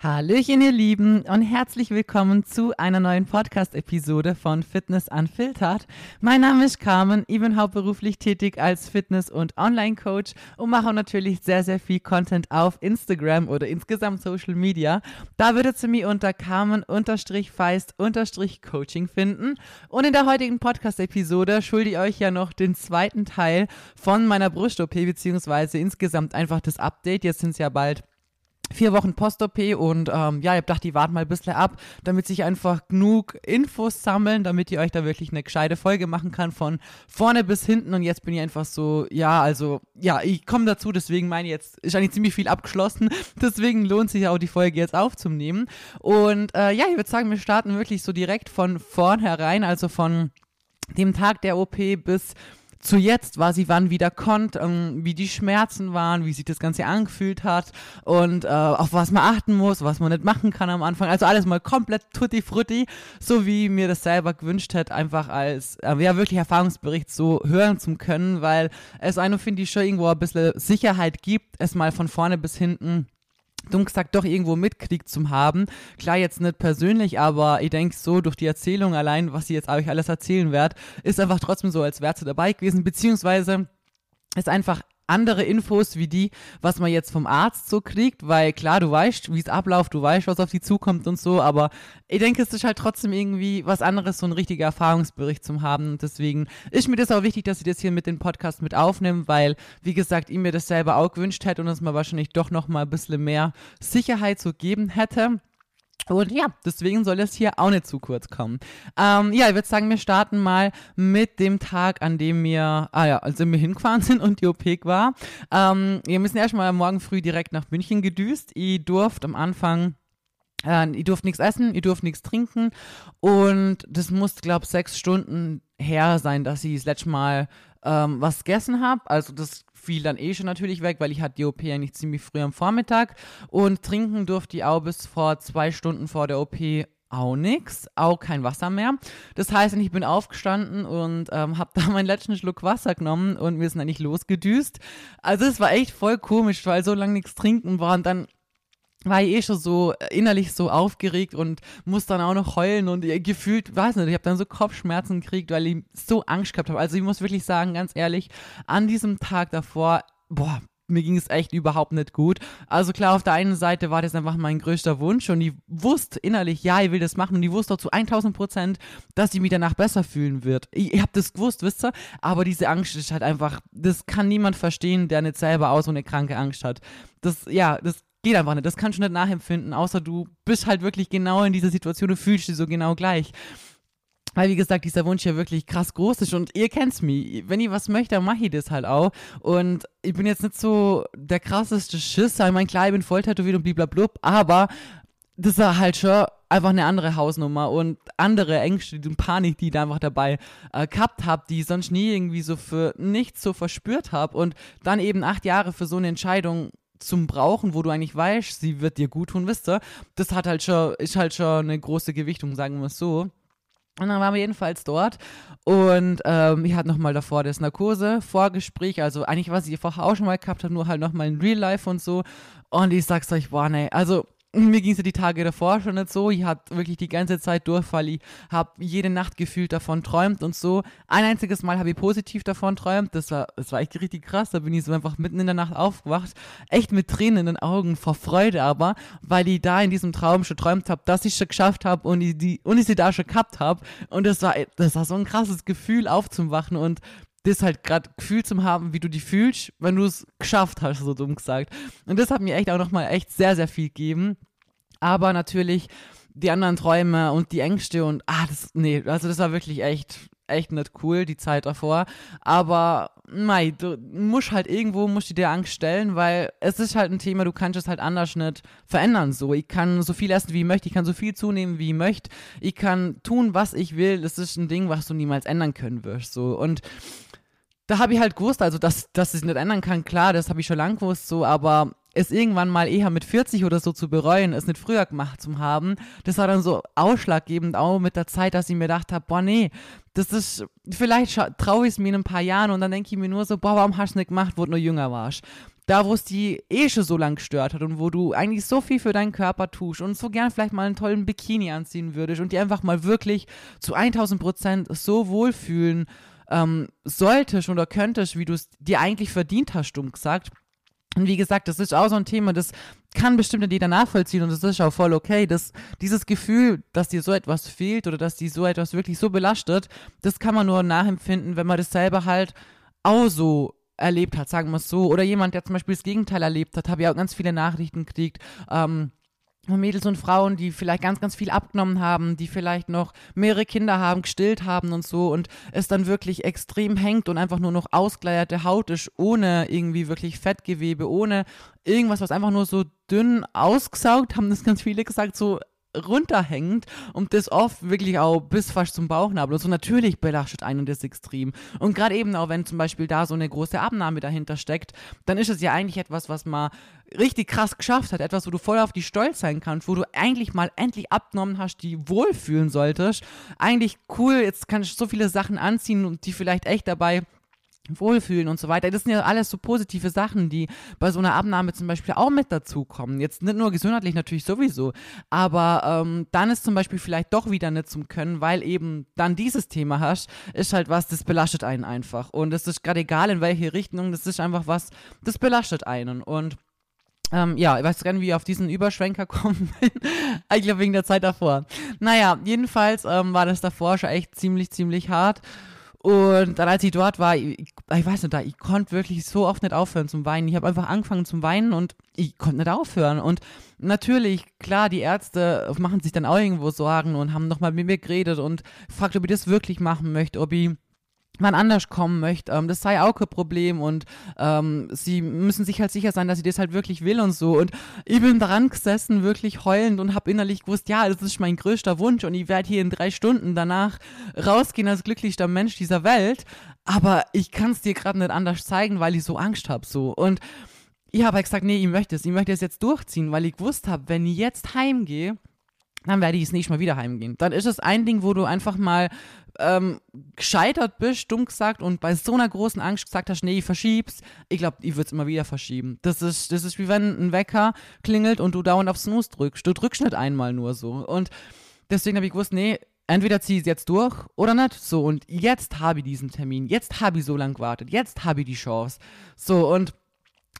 Hallöchen, ihr Lieben, und herzlich willkommen zu einer neuen Podcast-Episode von Fitness Unfiltered. Mein Name ist Carmen, ich bin hauptberuflich tätig als Fitness- und Online-Coach und mache natürlich sehr, sehr viel Content auf Instagram oder insgesamt Social Media. Da würdet ihr mich unter Carmen-Feist-Coaching finden. Und in der heutigen Podcast-Episode schulde ich euch ja noch den zweiten Teil von meiner Brust-OP, beziehungsweise insgesamt einfach das Update. Jetzt sind es ja bald vier Wochen Post-OP und ähm, ja, ich hab gedacht, die warten mal ein bisschen ab, damit sich einfach genug Infos sammeln, damit ihr euch da wirklich eine gescheite Folge machen kann von vorne bis hinten. Und jetzt bin ich einfach so, ja, also, ja, ich komme dazu, deswegen meine ich jetzt, ist eigentlich ziemlich viel abgeschlossen, deswegen lohnt sich auch die Folge jetzt aufzunehmen. Und äh, ja, ich würde sagen, wir starten wirklich so direkt von vornherein, also von dem Tag der OP bis zu jetzt war sie wann wieder konnte, ähm, wie die Schmerzen waren, wie sich das Ganze angefühlt hat und äh, auf was man achten muss, was man nicht machen kann am Anfang. Also alles mal komplett tutti frutti, so wie mir das selber gewünscht hätte, einfach als äh, ja wirklich Erfahrungsbericht so hören zu können, weil es einem, finde ich, schon irgendwo ein bisschen Sicherheit gibt, es mal von vorne bis hinten dumm gesagt doch irgendwo mitkriegt zum haben. Klar, jetzt nicht persönlich, aber ich denke so durch die Erzählung allein, was ich jetzt euch alles erzählen werde, ist einfach trotzdem so, als wäre sie dabei gewesen, beziehungsweise ist einfach andere Infos wie die, was man jetzt vom Arzt so kriegt, weil klar, du weißt, wie es abläuft, du weißt, was auf die zukommt und so, aber ich denke, es ist halt trotzdem irgendwie was anderes, so ein richtiger Erfahrungsbericht zu haben. Und deswegen ist mir das auch wichtig, dass ich das hier mit dem Podcast mit aufnehme, weil, wie gesagt, ich mir das selber auch gewünscht hätte und es mir wahrscheinlich doch noch mal ein bisschen mehr Sicherheit zu geben hätte. Und ja, deswegen soll es hier auch nicht zu kurz kommen. Ähm, ja, ich würde sagen, wir starten mal mit dem Tag, an dem wir, ah ja, als wir hingefahren sind und die OP war. Ähm, wir müssen erstmal morgen früh direkt nach München gedüst. Ich durfte am Anfang äh, ihr durft nichts essen, ihr durft nichts trinken und das muss, glaube ich, sechs Stunden her sein, dass ich das letzte Mal ähm, was gegessen habe. Also das fiel dann eh schon natürlich weg, weil ich hatte die OP eigentlich ziemlich früh am Vormittag und trinken durfte ich auch bis vor zwei Stunden vor der OP auch nichts, auch kein Wasser mehr. Das heißt, ich bin aufgestanden und ähm, habe da meinen letzten Schluck Wasser genommen und wir sind eigentlich losgedüst. Also es war echt voll komisch, weil so lange nichts trinken war und dann war ich eh schon so innerlich so aufgeregt und muss dann auch noch heulen und gefühlt, weiß nicht, ich habe dann so Kopfschmerzen gekriegt, weil ich so Angst gehabt habe. Also ich muss wirklich sagen, ganz ehrlich, an diesem Tag davor, boah, mir ging es echt überhaupt nicht gut. Also klar, auf der einen Seite war das einfach mein größter Wunsch und ich wusste innerlich, ja, ich will das machen und ich wusste auch zu 1000 Prozent, dass ich mich danach besser fühlen wird. Ich, ich habe das gewusst, wisst ihr? Aber diese Angst ist halt einfach, das kann niemand verstehen, der nicht selber auch so eine kranke Angst hat. Das, ja, das geht einfach nicht. Das kannst du nicht nachempfinden, außer du bist halt wirklich genau in dieser Situation, du fühlst dich so genau gleich. Weil, wie gesagt, dieser Wunsch ja wirklich krass groß ist und ihr kennt's mich. Wenn ich was möchte, dann mache ich das halt auch. Und ich bin jetzt nicht so der krasseste Schisser. Ich meine, klar, ich bin voll tätowiert und bliblablub, aber das war halt schon einfach eine andere Hausnummer und andere Ängste und Panik, die ich da einfach dabei äh, gehabt habe, die ich sonst nie irgendwie so für nichts so verspürt habe. Und dann eben acht Jahre für so eine Entscheidung zum Brauchen, wo du eigentlich weißt, sie wird dir gut tun, wisst ihr, das hat halt schon, ist halt schon eine große Gewichtung, sagen wir es so. Und dann waren wir jedenfalls dort und ähm, ich hatte nochmal davor das Narkose-Vorgespräch, also eigentlich, was ich vorher auch schon mal gehabt habe, nur halt nochmal in Real Life und so. Und ich sag's euch, boah, ne, also mir ging es ja die Tage davor schon nicht so. Ich hatte wirklich die ganze Zeit Durchfall. Ich habe jede Nacht gefühlt davon träumt und so. Ein einziges Mal habe ich positiv davon träumt. Das war, das war echt richtig krass. Da bin ich so einfach mitten in der Nacht aufgewacht. Echt mit Tränen in den Augen, vor Freude aber, weil ich da in diesem Traum schon träumt habe, dass ich schon geschafft habe und ich, und ich sie da schon gehabt habe. Und das war, das war so ein krasses Gefühl aufzuwachen und das halt gerade Gefühl zu haben, wie du die fühlst, wenn du es geschafft hast, so dumm gesagt. Und das hat mir echt auch nochmal echt sehr, sehr viel gegeben. Aber natürlich die anderen Träume und die Ängste und, ah, das, nee, also das war wirklich echt, echt nicht cool, die Zeit davor. Aber, mei, du musst halt irgendwo, musst du dir Angst stellen, weil es ist halt ein Thema, du kannst es halt anders nicht verändern, so. Ich kann so viel essen, wie ich möchte, ich kann so viel zunehmen, wie ich möchte, ich kann tun, was ich will, das ist ein Ding, was du niemals ändern können wirst, so. Und, da habe ich halt gewusst, also dass, dass ich nicht ändern kann, klar, das habe ich schon lange gewusst, so, aber es irgendwann mal eher mit 40 oder so zu bereuen, es nicht früher gemacht zu haben, das war dann so ausschlaggebend auch mit der Zeit, dass ich mir gedacht habe, boah, nee, das ist, vielleicht traue ich es mir in ein paar Jahren und dann denke ich mir nur so, boah, warum hast du nicht gemacht, wo du nur jünger warst? da wo es die eh schon so lang gestört hat und wo du eigentlich so viel für deinen Körper tust und so gern vielleicht mal einen tollen Bikini anziehen würdest und die einfach mal wirklich zu 1000 Prozent so wohlfühlen ähm, solltest oder könntest, wie du es dir eigentlich verdient hast, stumm gesagt. Und wie gesagt, das ist auch so ein Thema, das kann bestimmt nicht jeder nachvollziehen und das ist auch voll okay. Das, dieses Gefühl, dass dir so etwas fehlt oder dass dir so etwas wirklich so belastet, das kann man nur nachempfinden, wenn man das selber halt auch so erlebt hat, sagen wir es so. Oder jemand, der zum Beispiel das Gegenteil erlebt hat, habe ja auch ganz viele Nachrichten gekriegt. Ähm, Mädels und Frauen, die vielleicht ganz, ganz viel abgenommen haben, die vielleicht noch mehrere Kinder haben, gestillt haben und so und es dann wirklich extrem hängt und einfach nur noch ausgeleierte Haut ist, ohne irgendwie wirklich Fettgewebe, ohne irgendwas, was einfach nur so dünn ausgesaugt, haben das ganz viele gesagt, so runterhängt und das oft wirklich auch bis fast zum Bauchnabel und so natürlich belastet einen das extrem. Und gerade eben auch, wenn zum Beispiel da so eine große Abnahme dahinter steckt, dann ist es ja eigentlich etwas, was man richtig krass geschafft hat, etwas, wo du voll auf die stolz sein kannst, wo du eigentlich mal endlich abgenommen hast, die wohlfühlen solltest. Eigentlich cool, jetzt kannst du so viele Sachen anziehen und die vielleicht echt dabei Wohlfühlen und so weiter. Das sind ja alles so positive Sachen, die bei so einer Abnahme zum Beispiel auch mit dazukommen. Jetzt nicht nur gesundheitlich natürlich sowieso, aber ähm, dann ist zum Beispiel vielleicht doch wieder nicht zum Können, weil eben dann dieses Thema hast, ist halt was, das belastet einen einfach. Und es ist gerade egal in welche Richtung, das ist einfach was, das belastet einen. Und ähm, ja, ich weiß gar nicht, wie ich auf diesen Überschwenker kommen bin. ich glaube wegen der Zeit davor. Naja, jedenfalls ähm, war das davor schon echt ziemlich, ziemlich hart. Und dann, als ich dort war, ich, ich weiß nicht, ich konnte wirklich so oft nicht aufhören zum Weinen. Ich habe einfach angefangen zum Weinen und ich konnte nicht aufhören. Und natürlich, klar, die Ärzte machen sich dann auch irgendwo Sorgen und haben nochmal mit mir geredet und fragt, ob ich das wirklich machen möchte, ob ich man anders kommen möchte, ähm, das sei auch kein Problem und ähm, sie müssen sich halt sicher sein, dass sie das halt wirklich will und so. Und ich bin dran gesessen, wirklich heulend und habe innerlich gewusst, ja, das ist mein größter Wunsch und ich werde hier in drei Stunden danach rausgehen als glücklichster Mensch dieser Welt. Aber ich kann es dir gerade nicht anders zeigen, weil ich so Angst habe. So. Und ich habe halt gesagt, nee, ich möchte es, ich möchte es jetzt durchziehen, weil ich gewusst habe, wenn ich jetzt heimgehe, dann werde ich es nicht mal wieder heimgehen. Dann ist es ein Ding, wo du einfach mal ähm, gescheitert bist, dumm gesagt, und bei so einer großen Angst gesagt hast, nee, ich verschieb's, ich glaube, ich würde es immer wieder verschieben. Das ist, das ist wie wenn ein Wecker klingelt und du dauernd auf Snooze drückst. Du drückst nicht einmal nur so. Und deswegen habe ich gewusst, nee, entweder ziehe ich es jetzt durch oder nicht. So, und jetzt habe ich diesen Termin. Jetzt habe ich so lange gewartet. Jetzt habe ich die Chance. So, und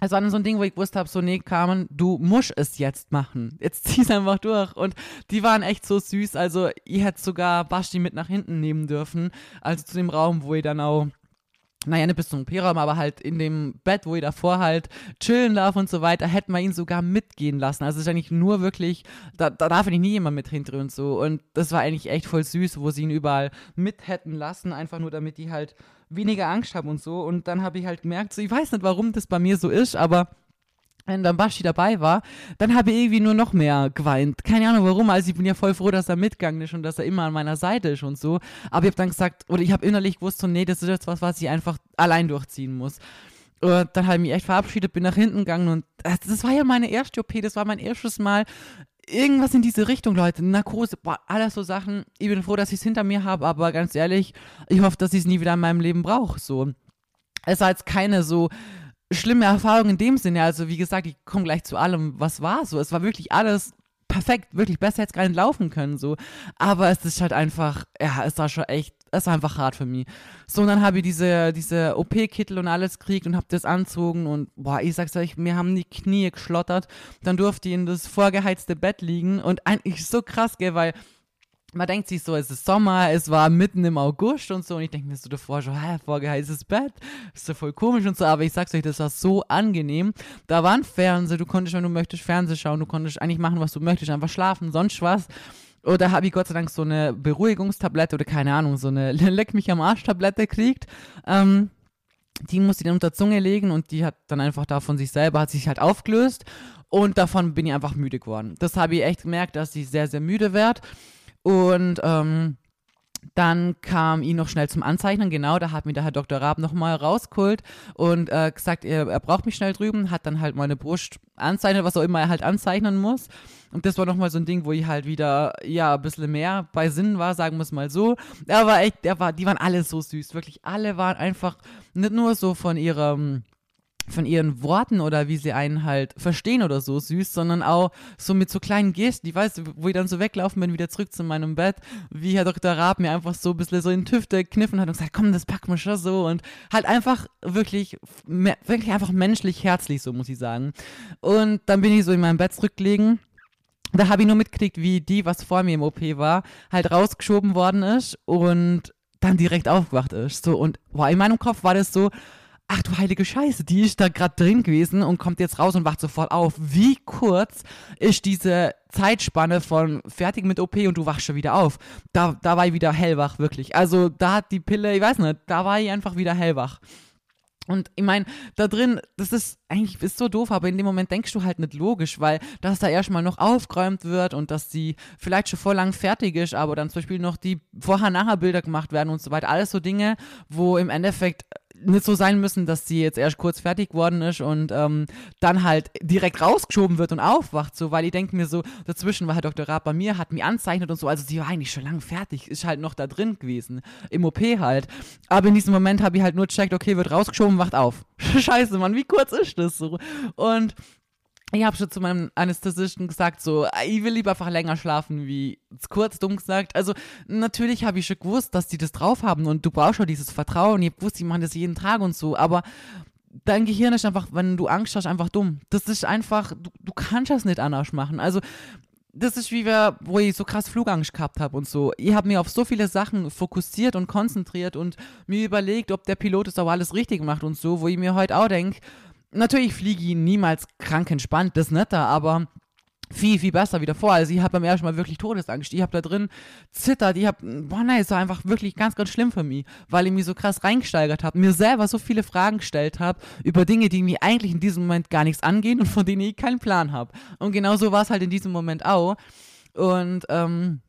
es war dann so ein Ding, wo ich gewusst habe, so, nee, Carmen, du musst es jetzt machen. Jetzt zieh's einfach durch. Und die waren echt so süß. Also, ihr hättet sogar Basti mit nach hinten nehmen dürfen. Also zu dem Raum, wo ihr dann auch naja, nicht bis zum OP-Raum, aber halt in dem Bett, wo ihr davor halt chillen darf und so weiter, hätten wir ihn sogar mitgehen lassen. Also es ist eigentlich nur wirklich, da, da darf eigentlich nie jemand mit hinter und so. Und das war eigentlich echt voll süß, wo sie ihn überall mit hätten lassen, einfach nur damit die halt weniger Angst haben und so. Und dann habe ich halt gemerkt, so, ich weiß nicht, warum das bei mir so ist, aber wenn dann Baschi dabei war, dann habe ich irgendwie nur noch mehr geweint. Keine Ahnung warum, also ich bin ja voll froh, dass er mitgegangen ist und dass er immer an meiner Seite ist und so. Aber ich habe dann gesagt, oder ich habe innerlich gewusst, so, nee, das ist jetzt was, was ich einfach allein durchziehen muss. Und dann habe ich mich echt verabschiedet, bin nach hinten gegangen und das war ja meine erste OP, das war mein erstes Mal irgendwas in diese Richtung, Leute. Narkose, boah, alles so Sachen. Ich bin froh, dass ich es hinter mir habe, aber ganz ehrlich, ich hoffe, dass ich es nie wieder in meinem Leben brauche. So. Es war jetzt keine so schlimme Erfahrung in dem Sinne. Also, wie gesagt, ich komme gleich zu allem, was war so. Es war wirklich alles perfekt, wirklich besser jetzt gar nicht laufen können, so. Aber es ist halt einfach, ja, es war schon echt, es war einfach hart für mich. So, und dann habe ich diese, diese OP-Kittel und alles gekriegt und habe das anzogen und, boah, ich sag's euch, mir haben die Knie geschlottert. Dann durfte ich in das vorgeheizte Bett liegen und eigentlich so krass, gell, weil man denkt sich so, es ist Sommer, es war mitten im August und so und ich denke mir so davor schon, hä, vorgeheißes Bett, ist so voll komisch und so, aber ich sag's euch, das war so angenehm. Da war ein Fernseher, du konntest, wenn du möchtest, Fernsehen schauen, du konntest eigentlich machen, was du möchtest, einfach schlafen, sonst was. Oder habe ich Gott sei Dank so eine Beruhigungstablette oder keine Ahnung, so eine Leck mich am Arsch Tablette gekriegt. Ähm, die musste ich dann unter Zunge legen und die hat dann einfach da von sich selber, hat sich halt aufgelöst und davon bin ich einfach müde geworden. Das habe ich echt gemerkt, dass ich sehr, sehr müde werde. Und ähm, dann kam ihn noch schnell zum Anzeichnen, genau, da hat mir der Herr Dr. Raab nochmal rausgeholt und äh, gesagt, er, er, braucht mich schnell drüben, hat dann halt meine Brust anzeichnet, was auch immer er halt anzeichnen muss. Und das war nochmal so ein Ding, wo ich halt wieder, ja, ein bisschen mehr bei Sinn war, sagen wir es mal so. Er war echt, der war, die waren alle so süß, wirklich alle waren einfach nicht nur so von ihrem von ihren Worten oder wie sie einen halt verstehen oder so süß, sondern auch so mit so kleinen Gesten, die weißt du, wo ich dann so weglaufen bin, wieder zurück zu meinem Bett, wie Herr Dr. Raab mir einfach so ein bisschen so in Tüfte gekniffen hat und gesagt, komm, das packen wir schon so und halt einfach wirklich, wirklich einfach menschlich herzlich, so muss ich sagen. Und dann bin ich so in meinem Bett zurückgelegen da habe ich nur mitgekriegt, wie die, was vor mir im OP war, halt rausgeschoben worden ist und dann direkt aufgewacht ist. So, und boah, in meinem Kopf war das so, ach du heilige Scheiße, die ist da gerade drin gewesen und kommt jetzt raus und wacht sofort auf. Wie kurz ist diese Zeitspanne von fertig mit OP und du wachst schon wieder auf. Da, da war ich wieder hellwach, wirklich. Also da hat die Pille, ich weiß nicht, da war ich einfach wieder hellwach. Und ich meine, da drin, das ist eigentlich ist so doof, aber in dem Moment denkst du halt nicht logisch, weil dass da erstmal noch aufgeräumt wird und dass die vielleicht schon vor lang fertig ist, aber dann zum Beispiel noch die Vorher-Nachher-Bilder gemacht werden und so weiter. Alles so Dinge, wo im Endeffekt nicht so sein müssen, dass sie jetzt erst kurz fertig geworden ist und ähm, dann halt direkt rausgeschoben wird und aufwacht, so, weil ich denke mir so, dazwischen war Herr Dr. Raab bei mir, hat mich anzeichnet und so, also sie war eigentlich schon lange fertig, ist halt noch da drin gewesen, im OP halt. Aber in diesem Moment habe ich halt nur checkt, okay, wird rausgeschoben, wacht auf. Scheiße, Mann, wie kurz ist das so? Und ich habe schon zu meinem Anästhesisten gesagt, so, ich will lieber einfach länger schlafen, wie kurz dumm gesagt. Also, natürlich habe ich schon gewusst, dass die das drauf haben und du brauchst schon dieses Vertrauen. Ich habe gewusst, die machen das jeden Tag und so, aber dein Gehirn ist einfach, wenn du Angst hast, einfach dumm. Das ist einfach, du, du kannst das nicht anders machen. Also, das ist wie wir, wo ich so krass Flugangst gehabt habe und so. Ich habe mir auf so viele Sachen fokussiert und konzentriert und mir überlegt, ob der Pilot es auch alles richtig macht und so, wo ich mir heute auch denke, Natürlich fliege ich niemals krank entspannt, das nicht da, aber viel, viel besser wieder vor. Also ich habe beim ersten Mal wirklich Todesangst. Ich habe da drin zittert. Ich habe, boah nein, es war einfach wirklich ganz, ganz schlimm für mich, weil ich mich so krass reingesteigert habe, mir selber so viele Fragen gestellt habe über Dinge, die mir eigentlich in diesem Moment gar nichts angehen und von denen ich keinen Plan habe. Und genau so war es halt in diesem Moment auch. Und ähm,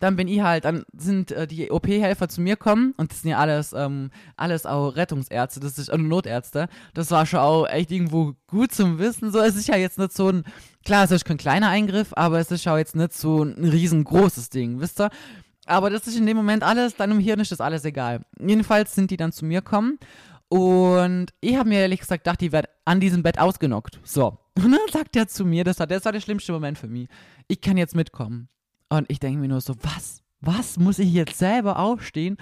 dann bin ich halt, dann sind äh, die OP-Helfer zu mir kommen und das sind ja alles, ähm, alles auch Rettungsärzte, das ist, äh, Notärzte. Das war schon auch echt irgendwo gut zum Wissen. So, es ist ja jetzt nicht so ein, klar, es ist kein kleiner Eingriff, aber es ist auch jetzt nicht so ein riesengroßes Ding, wisst ihr? Aber das ist in dem Moment alles, dann im Hirn ist das alles egal. Jedenfalls sind die dann zu mir kommen und ich habe mir ehrlich gesagt gedacht, die werden an diesem Bett ausgenockt. So. Und dann sagt er zu mir, das war, das war der schlimmste Moment für mich. Ich kann jetzt mitkommen. Und ich denke mir nur so, was? Was muss ich jetzt selber aufstehen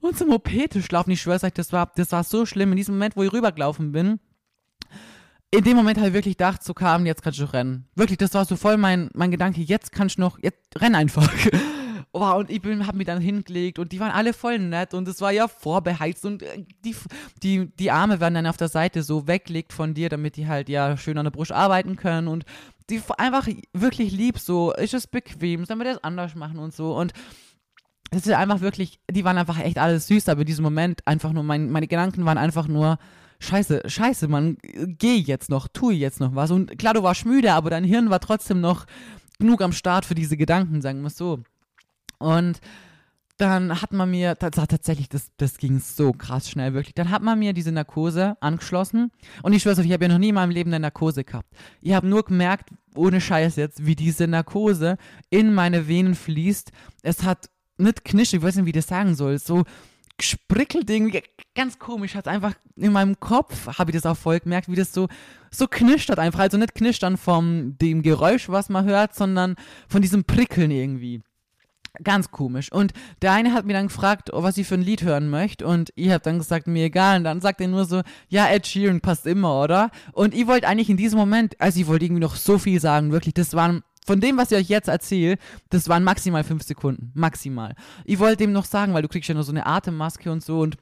und zum OP-Tisch laufen? Ich schwör's euch, das war, das war so schlimm. In diesem Moment, wo ich rübergelaufen bin, in dem Moment habe ich wirklich gedacht, so kam, jetzt kannst du rennen. Wirklich, das war so voll mein, mein Gedanke, jetzt kannst du noch, jetzt renn einfach. Oh, und ich bin, hab mich dann hingelegt und die waren alle voll nett und es war ja vorbeheizt und äh, die, die, die Arme werden dann auf der Seite so weglegt von dir, damit die halt ja schön an der Brust arbeiten können und die einfach wirklich lieb, so, ist es bequem, sollen wir das anders machen und so und es ist einfach wirklich, die waren einfach echt alles süß, aber in diesem Moment einfach nur, mein, meine Gedanken waren einfach nur, Scheiße, scheiße, man, geh jetzt noch, tu jetzt noch was. Und klar, du warst müde, aber dein Hirn war trotzdem noch genug am Start für diese Gedanken, sagen wir es so. Und dann hat man mir, tatsächlich, das, das ging so krass schnell, wirklich. Dann hat man mir diese Narkose angeschlossen. Und ich schwör's euch, ich habe ja noch nie in meinem Leben eine Narkose gehabt. Ich habe nur gemerkt, ohne Scheiß jetzt, wie diese Narkose in meine Venen fließt. Es hat nicht knisch, ich weiß nicht, wie ich das sagen soll, so gesprickelt irgendwie, ganz komisch, hat einfach in meinem Kopf, habe ich das auch voll gemerkt, wie das so, so knischt hat einfach. Also nicht knischt dann vom dem Geräusch, was man hört, sondern von diesem Prickeln irgendwie. Ganz komisch. Und der eine hat mir dann gefragt, oh, was ich für ein Lied hören möchte. Und ich habe dann gesagt, mir egal. Und dann sagt er nur so, ja, Ed Sheeran passt immer, oder? Und ich wollte eigentlich in diesem Moment, also ich wollte irgendwie noch so viel sagen, wirklich. Das waren, von dem, was ich euch jetzt erzähle, das waren maximal fünf Sekunden. Maximal. Ich wollte dem noch sagen, weil du kriegst ja nur so eine Atemmaske und so. Und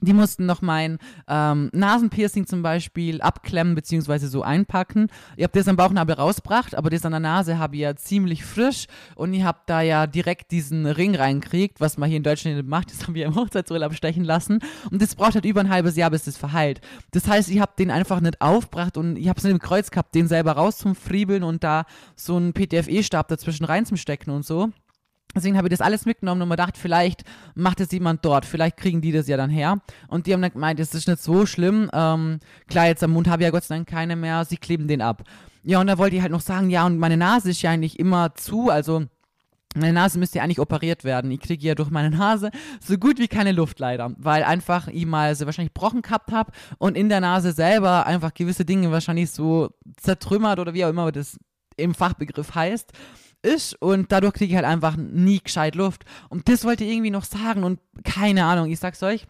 die mussten noch mein ähm, Nasenpiercing zum Beispiel abklemmen bzw. so einpacken. Ich habe das am Bauchnabel rausgebracht, aber das an der Nase habe ich ja ziemlich frisch und ich habe da ja direkt diesen Ring reinkriegt, was man hier in Deutschland macht. Das haben wir im Hochzeitsurlaub stechen lassen und das braucht halt über ein halbes Jahr, bis das verheilt. Das heißt, ich habe den einfach nicht aufgebracht und ich habe es nicht im Kreuz gehabt, den selber rauszufriebeln und da so einen PTFE-Stab dazwischen reinzustecken und so. Deswegen habe ich das alles mitgenommen und mir gedacht, vielleicht macht es jemand dort, vielleicht kriegen die das ja dann her. Und die haben dann gemeint, es ist nicht so schlimm. Ähm, klar, jetzt am Mund habe ich ja Gott sei Dank keine mehr, sie kleben den ab. Ja, und da wollte ich halt noch sagen, ja, und meine Nase ist ja eigentlich immer zu, also meine Nase müsste ja eigentlich operiert werden. Ich kriege ja durch meine Nase so gut wie keine Luft leider, weil einfach ich mal so wahrscheinlich Brochen gehabt habe und in der Nase selber einfach gewisse Dinge wahrscheinlich so zertrümmert oder wie auch immer das im Fachbegriff heißt ist und dadurch kriege ich halt einfach nie gescheit Luft. Und das wollte ich irgendwie noch sagen und keine Ahnung, ich sag's euch,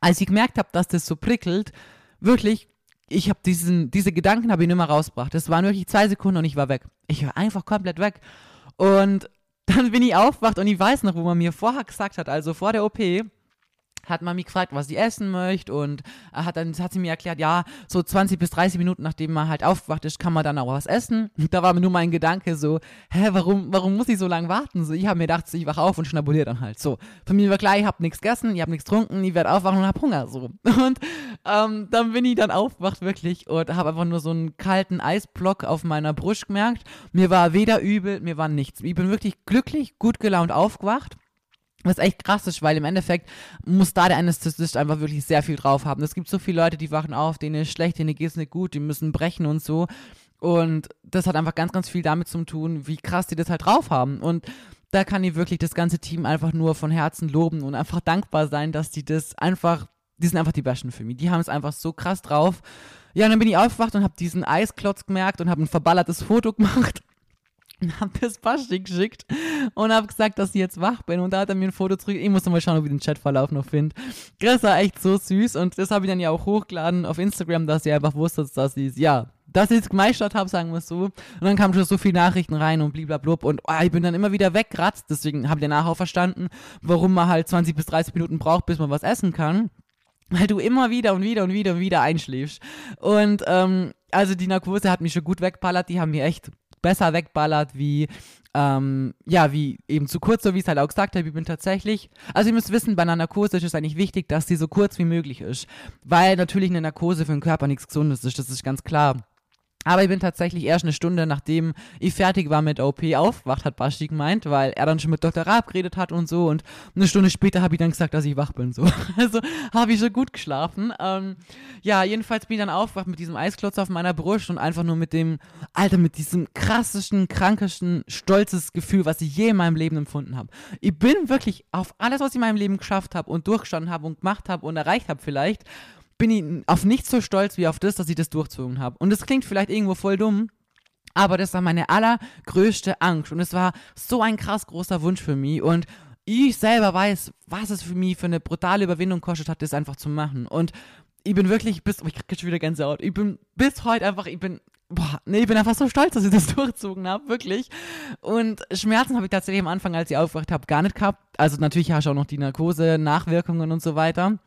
als ich gemerkt habe, dass das so prickelt, wirklich, ich habe diesen, diese Gedanken habe ich nicht mehr rausgebracht. Das waren wirklich zwei Sekunden und ich war weg. Ich war einfach komplett weg. Und dann bin ich aufgewacht und ich weiß noch, wo man mir vorher gesagt hat, also vor der OP, hat man mich gefragt, was sie essen möchte und hat dann hat sie mir erklärt, ja, so 20 bis 30 Minuten nachdem man halt aufgewacht ist, kann man dann auch was essen. Da war mir nur mein Gedanke so, hä, warum, warum muss ich so lange warten? So, ich habe mir gedacht, ich wach auf und schnabuliere dann halt. So, für mich war klar, ich habe nichts gegessen, ich habe nichts getrunken, ich werde aufwachen und habe Hunger. So. Und ähm, dann bin ich dann aufgewacht wirklich und habe einfach nur so einen kalten Eisblock auf meiner Brust gemerkt. Mir war weder übel, mir war nichts. Ich bin wirklich glücklich, gut gelaunt aufgewacht. Was echt krass ist, weil im Endeffekt muss da der Anästhesist einfach wirklich sehr viel drauf haben. Es gibt so viele Leute, die wachen auf, denen ist schlecht, denen geht's nicht gut, die müssen brechen und so. Und das hat einfach ganz, ganz viel damit zu tun, wie krass die das halt drauf haben. Und da kann ich wirklich das ganze Team einfach nur von Herzen loben und einfach dankbar sein, dass die das einfach, die sind einfach die Besten für mich. Die haben es einfach so krass drauf. Ja, und dann bin ich aufgewacht und habe diesen Eisklotz gemerkt und habe ein verballertes Foto gemacht und hab das Basti geschickt und hab gesagt, dass ich jetzt wach bin. Und da hat er mir ein Foto zurück. Ich muss mal schauen, ob ich den Chatverlauf noch finde. Das war echt so süß und das habe ich dann ja auch hochgeladen auf Instagram, dass ihr einfach wusstet, dass ich ja, dass ich es gemeistert habe, sagen wir es so. Und dann kamen schon so viele Nachrichten rein und bliblablub und oh, ich bin dann immer wieder weggeratzt. Deswegen habe ich danach auch verstanden, warum man halt 20 bis 30 Minuten braucht, bis man was essen kann. Weil du immer wieder und wieder und wieder und wieder einschläfst. Und ähm, also die Narkose hat mich schon gut wegballert, die haben mir echt besser wegballert, wie, ähm, ja, wie eben zu kurz, so wie es halt auch gesagt habe, ich bin tatsächlich, also ihr müsst wissen, bei einer Narkose ist es eigentlich wichtig, dass sie so kurz wie möglich ist, weil natürlich eine Narkose für den Körper nichts Gesundes ist, das ist ganz klar. Aber ich bin tatsächlich erst eine Stunde, nachdem ich fertig war mit OP, aufgewacht, hat Basti gemeint, weil er dann schon mit Dr. Raab geredet hat und so. Und eine Stunde später habe ich dann gesagt, dass ich wach bin. So. Also habe ich schon gut geschlafen. Ähm, ja, jedenfalls bin ich dann aufgewacht mit diesem Eisklotz auf meiner Brust und einfach nur mit dem, Alter, mit diesem krassesten, krankesten, stolzes Gefühl, was ich je in meinem Leben empfunden habe. Ich bin wirklich auf alles, was ich in meinem Leben geschafft habe und durchgestanden habe und gemacht habe und erreicht habe vielleicht, bin ich auf nichts so stolz wie auf das, dass ich das durchzogen habe. Und das klingt vielleicht irgendwo voll dumm, aber das war meine allergrößte Angst. Und es war so ein krass großer Wunsch für mich. Und ich selber weiß, was es für mich für eine brutale Überwindung kostet hat, das einfach zu machen. Und ich bin wirklich bis, oh, ich krieg schon wieder Gänsehaut. Ich bin bis heute einfach, ich bin, boah, nee, ich bin einfach so stolz, dass ich das durchgezogen habe, wirklich. Und Schmerzen habe ich tatsächlich am Anfang, als ich aufgewacht habe, gar nicht gehabt. Also natürlich hast du auch noch die Narkose, Nachwirkungen und so weiter.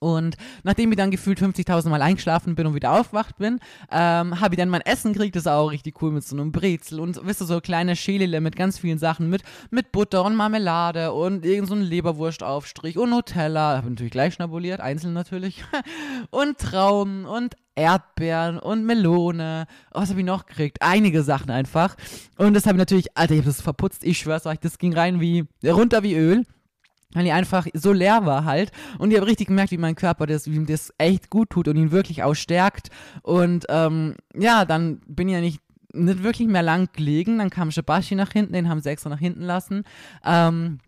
Und nachdem ich dann gefühlt 50.000 Mal eingeschlafen bin und wieder aufgewacht bin, ähm, habe ich dann mein Essen gekriegt. Das ist auch richtig cool mit so einem Brezel und wisst ihr, so kleine Schälele mit ganz vielen Sachen mit, mit Butter und Marmelade und irgend so Leberwurstaufstrich und Nutella. Habe natürlich gleich schnabuliert, einzeln natürlich. und Trauben und Erdbeeren und Melone. Oh, was habe ich noch gekriegt? Einige Sachen einfach. Und das habe ich natürlich, Alter, ich habe das verputzt. Ich schwör's euch, das ging rein wie, runter wie Öl weil die einfach so leer war halt. Und ich habe richtig gemerkt, wie mein Körper das, wie ihm das echt gut tut und ihn wirklich auch stärkt. Und ähm, ja, dann bin ich ja nicht, nicht wirklich mehr lang gelegen. Dann kam Shabashi nach hinten, den haben sie extra nach hinten lassen. Ähm,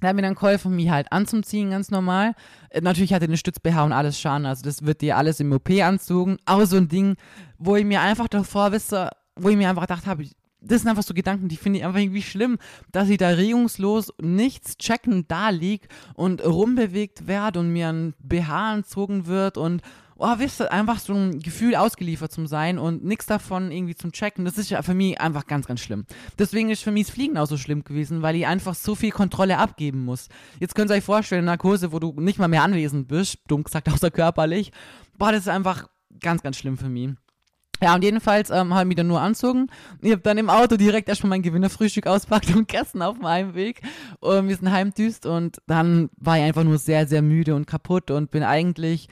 der hat mir dann geholfen, mich halt anzuziehen, ganz normal. Äh, natürlich hatte den Stütz-BH und alles Schaden, also das wird dir alles im OP anzogen. Auch so ein Ding, wo ich mir einfach davor wisse, wo ich mir einfach gedacht habe, das sind einfach so Gedanken, die finde ich einfach irgendwie schlimm, dass ich da regungslos nichts checken da lieg und rumbewegt werde und mir ein BH entzogen wird und oh, wisst ihr, einfach so ein Gefühl ausgeliefert zum sein und nichts davon irgendwie zum Checken, das ist ja für mich einfach ganz, ganz schlimm. Deswegen ist für mich das Fliegen auch so schlimm gewesen, weil ich einfach so viel Kontrolle abgeben muss. Jetzt könnt ihr euch vorstellen, Narkose, wo du nicht mal mehr anwesend bist, dumm gesagt, außer körperlich, boah, das ist einfach ganz, ganz schlimm für mich. Ja, und jedenfalls ähm, habe ich mich dann nur anzogen. Ich habe dann im Auto direkt erstmal mein Gewinnerfrühstück auspackt und gegessen auf dem Heimweg. Und wir sind heimdüst und dann war ich einfach nur sehr, sehr müde und kaputt und bin eigentlich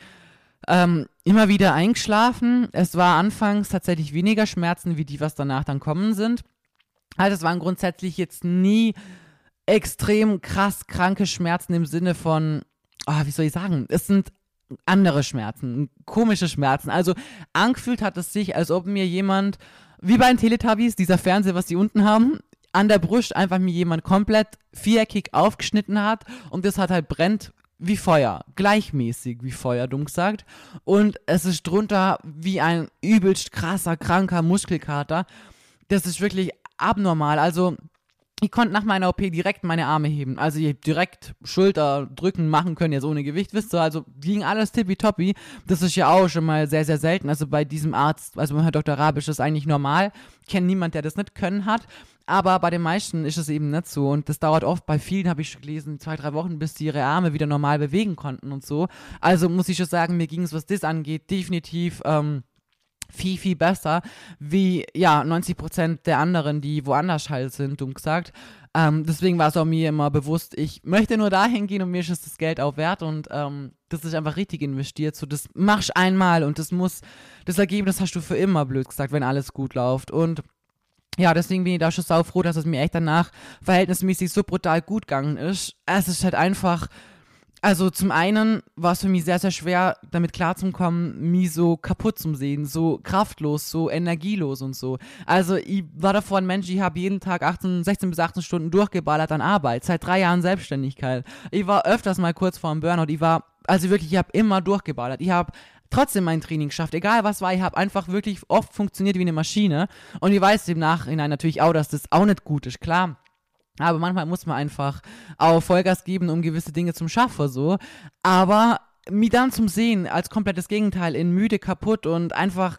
ähm, immer wieder eingeschlafen. Es war anfangs tatsächlich weniger Schmerzen, wie die, was danach dann kommen sind. Also es waren grundsätzlich jetzt nie extrem krass kranke Schmerzen im Sinne von, oh, wie soll ich sagen, es sind andere Schmerzen, komische Schmerzen. Also angefühlt hat es sich, als ob mir jemand, wie bei den Teletubbies, dieser Fernseher, was die unten haben, an der Brust einfach mir jemand komplett viereckig aufgeschnitten hat und das hat halt brennt wie Feuer, gleichmäßig wie Feuer, dumm gesagt. Und es ist drunter wie ein übelst krasser, kranker Muskelkater. Das ist wirklich abnormal. Also ich konnte nach meiner OP direkt meine Arme heben. Also ich direkt Schulter drücken machen können, jetzt ohne Gewicht, wisst ihr. Also ging alles tippitoppi. Das ist ja auch schon mal sehr, sehr selten. Also bei diesem Arzt, also Herr Dr. Rabisch, ist eigentlich normal. Ich kenne niemanden, der das nicht können hat. Aber bei den meisten ist es eben nicht so. Und das dauert oft, bei vielen habe ich schon gelesen, zwei, drei Wochen, bis die ihre Arme wieder normal bewegen konnten und so. Also muss ich schon sagen, mir ging es, was das angeht, definitiv. Ähm, viel, viel besser wie, ja, 90 Prozent der anderen, die woanders halt sind, dumm gesagt. Ähm, deswegen war es auch mir immer bewusst, ich möchte nur dahin gehen und mir ist das Geld auch wert und ähm, das ist einfach richtig investiert. So, das machst einmal und das muss, das Ergebnis hast du für immer, blöd gesagt, wenn alles gut läuft. Und ja, deswegen bin ich da schon sau froh, dass es mir echt danach verhältnismäßig so brutal gut gegangen ist. Es ist halt einfach also zum einen war es für mich sehr, sehr schwer, damit klarzukommen, mich so kaputt zu sehen, so kraftlos, so energielos und so. Also ich war davor ein Mensch, ich habe jeden Tag 18, 16 bis 18 Stunden durchgeballert an Arbeit, seit drei Jahren Selbstständigkeit. Ich war öfters mal kurz vor dem Burnout, ich war, also wirklich, ich habe immer durchgeballert. Ich habe trotzdem mein Training geschafft, egal was war, ich habe einfach wirklich oft funktioniert wie eine Maschine. Und ich weiß im Nachhinein natürlich auch, dass das auch nicht gut ist, klar aber manchmal muss man einfach auch Vollgas geben, um gewisse Dinge zum Schaffen, so. Aber mir dann zum Sehen als komplettes Gegenteil in müde, kaputt und einfach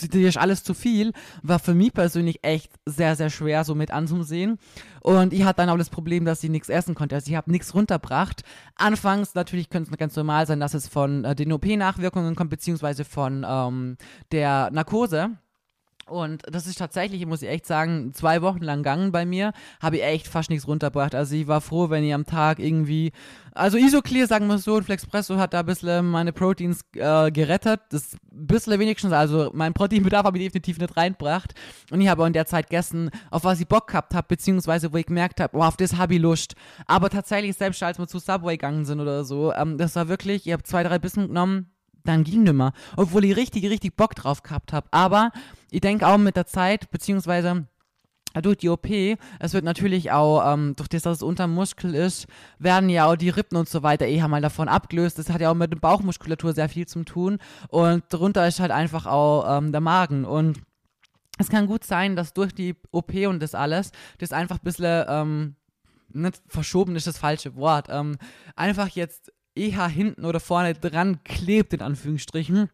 dir ist alles zu viel, war für mich persönlich echt sehr, sehr schwer so mit anzusehen. Und ich hatte dann auch das Problem, dass ich nichts essen konnte. Also ich habe nichts runterbracht. Anfangs natürlich könnte es ganz normal sein, dass es von äh, den OP-Nachwirkungen kommt, beziehungsweise von ähm, der Narkose. Und das ist tatsächlich, muss ich echt sagen, zwei Wochen lang gegangen bei mir, habe ich echt fast nichts runtergebracht. Also ich war froh, wenn ich am Tag irgendwie, also Isoclear, sagen wir so, und Flexpresso hat da ein bisschen meine Proteins äh, gerettet. Das bisschen wenigstens, also mein Proteinbedarf habe ich definitiv nicht reingebracht. Und ich habe auch in der Zeit gegessen, auf was ich Bock gehabt habe, beziehungsweise wo ich gemerkt habe, wow, auf das habe ich Lust. Aber tatsächlich, selbst als wir zu Subway gegangen sind oder so, ähm, das war wirklich, ich habe zwei, drei Bissen genommen, dann ging nimmer. Obwohl ich richtig, richtig Bock drauf gehabt habe. Aber ich denke auch mit der Zeit, beziehungsweise durch die OP, es wird natürlich auch, ähm, durch das, dass es unter Muskel ist, werden ja auch die Rippen und so weiter eher mal davon abgelöst. Das hat ja auch mit der Bauchmuskulatur sehr viel zu tun. Und darunter ist halt einfach auch ähm, der Magen. Und es kann gut sein, dass durch die OP und das alles, das einfach ein bisschen, ähm, nicht verschoben ist das falsche Wort, ähm, einfach jetzt eher hinten oder vorne dran klebt, in Anführungsstrichen.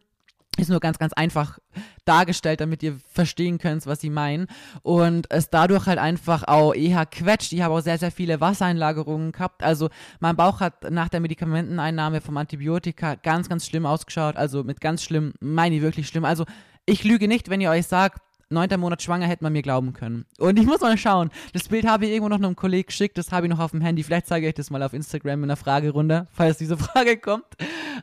Ist nur ganz, ganz einfach dargestellt, damit ihr verstehen könnt, was sie meinen. Und es dadurch halt einfach auch eher quetscht. Ich habe auch sehr, sehr viele Wassereinlagerungen gehabt. Also mein Bauch hat nach der Medikamenteneinnahme vom Antibiotika ganz, ganz schlimm ausgeschaut. Also mit ganz schlimm, meine ich wirklich schlimm. Also ich lüge nicht, wenn ihr euch sagt, neunter Monat schwanger, hätte man mir glauben können. Und ich muss mal schauen. Das Bild habe ich irgendwo noch einem Kollegen geschickt, das habe ich noch auf dem Handy. Vielleicht zeige ich das mal auf Instagram in einer Fragerunde, falls diese Frage kommt.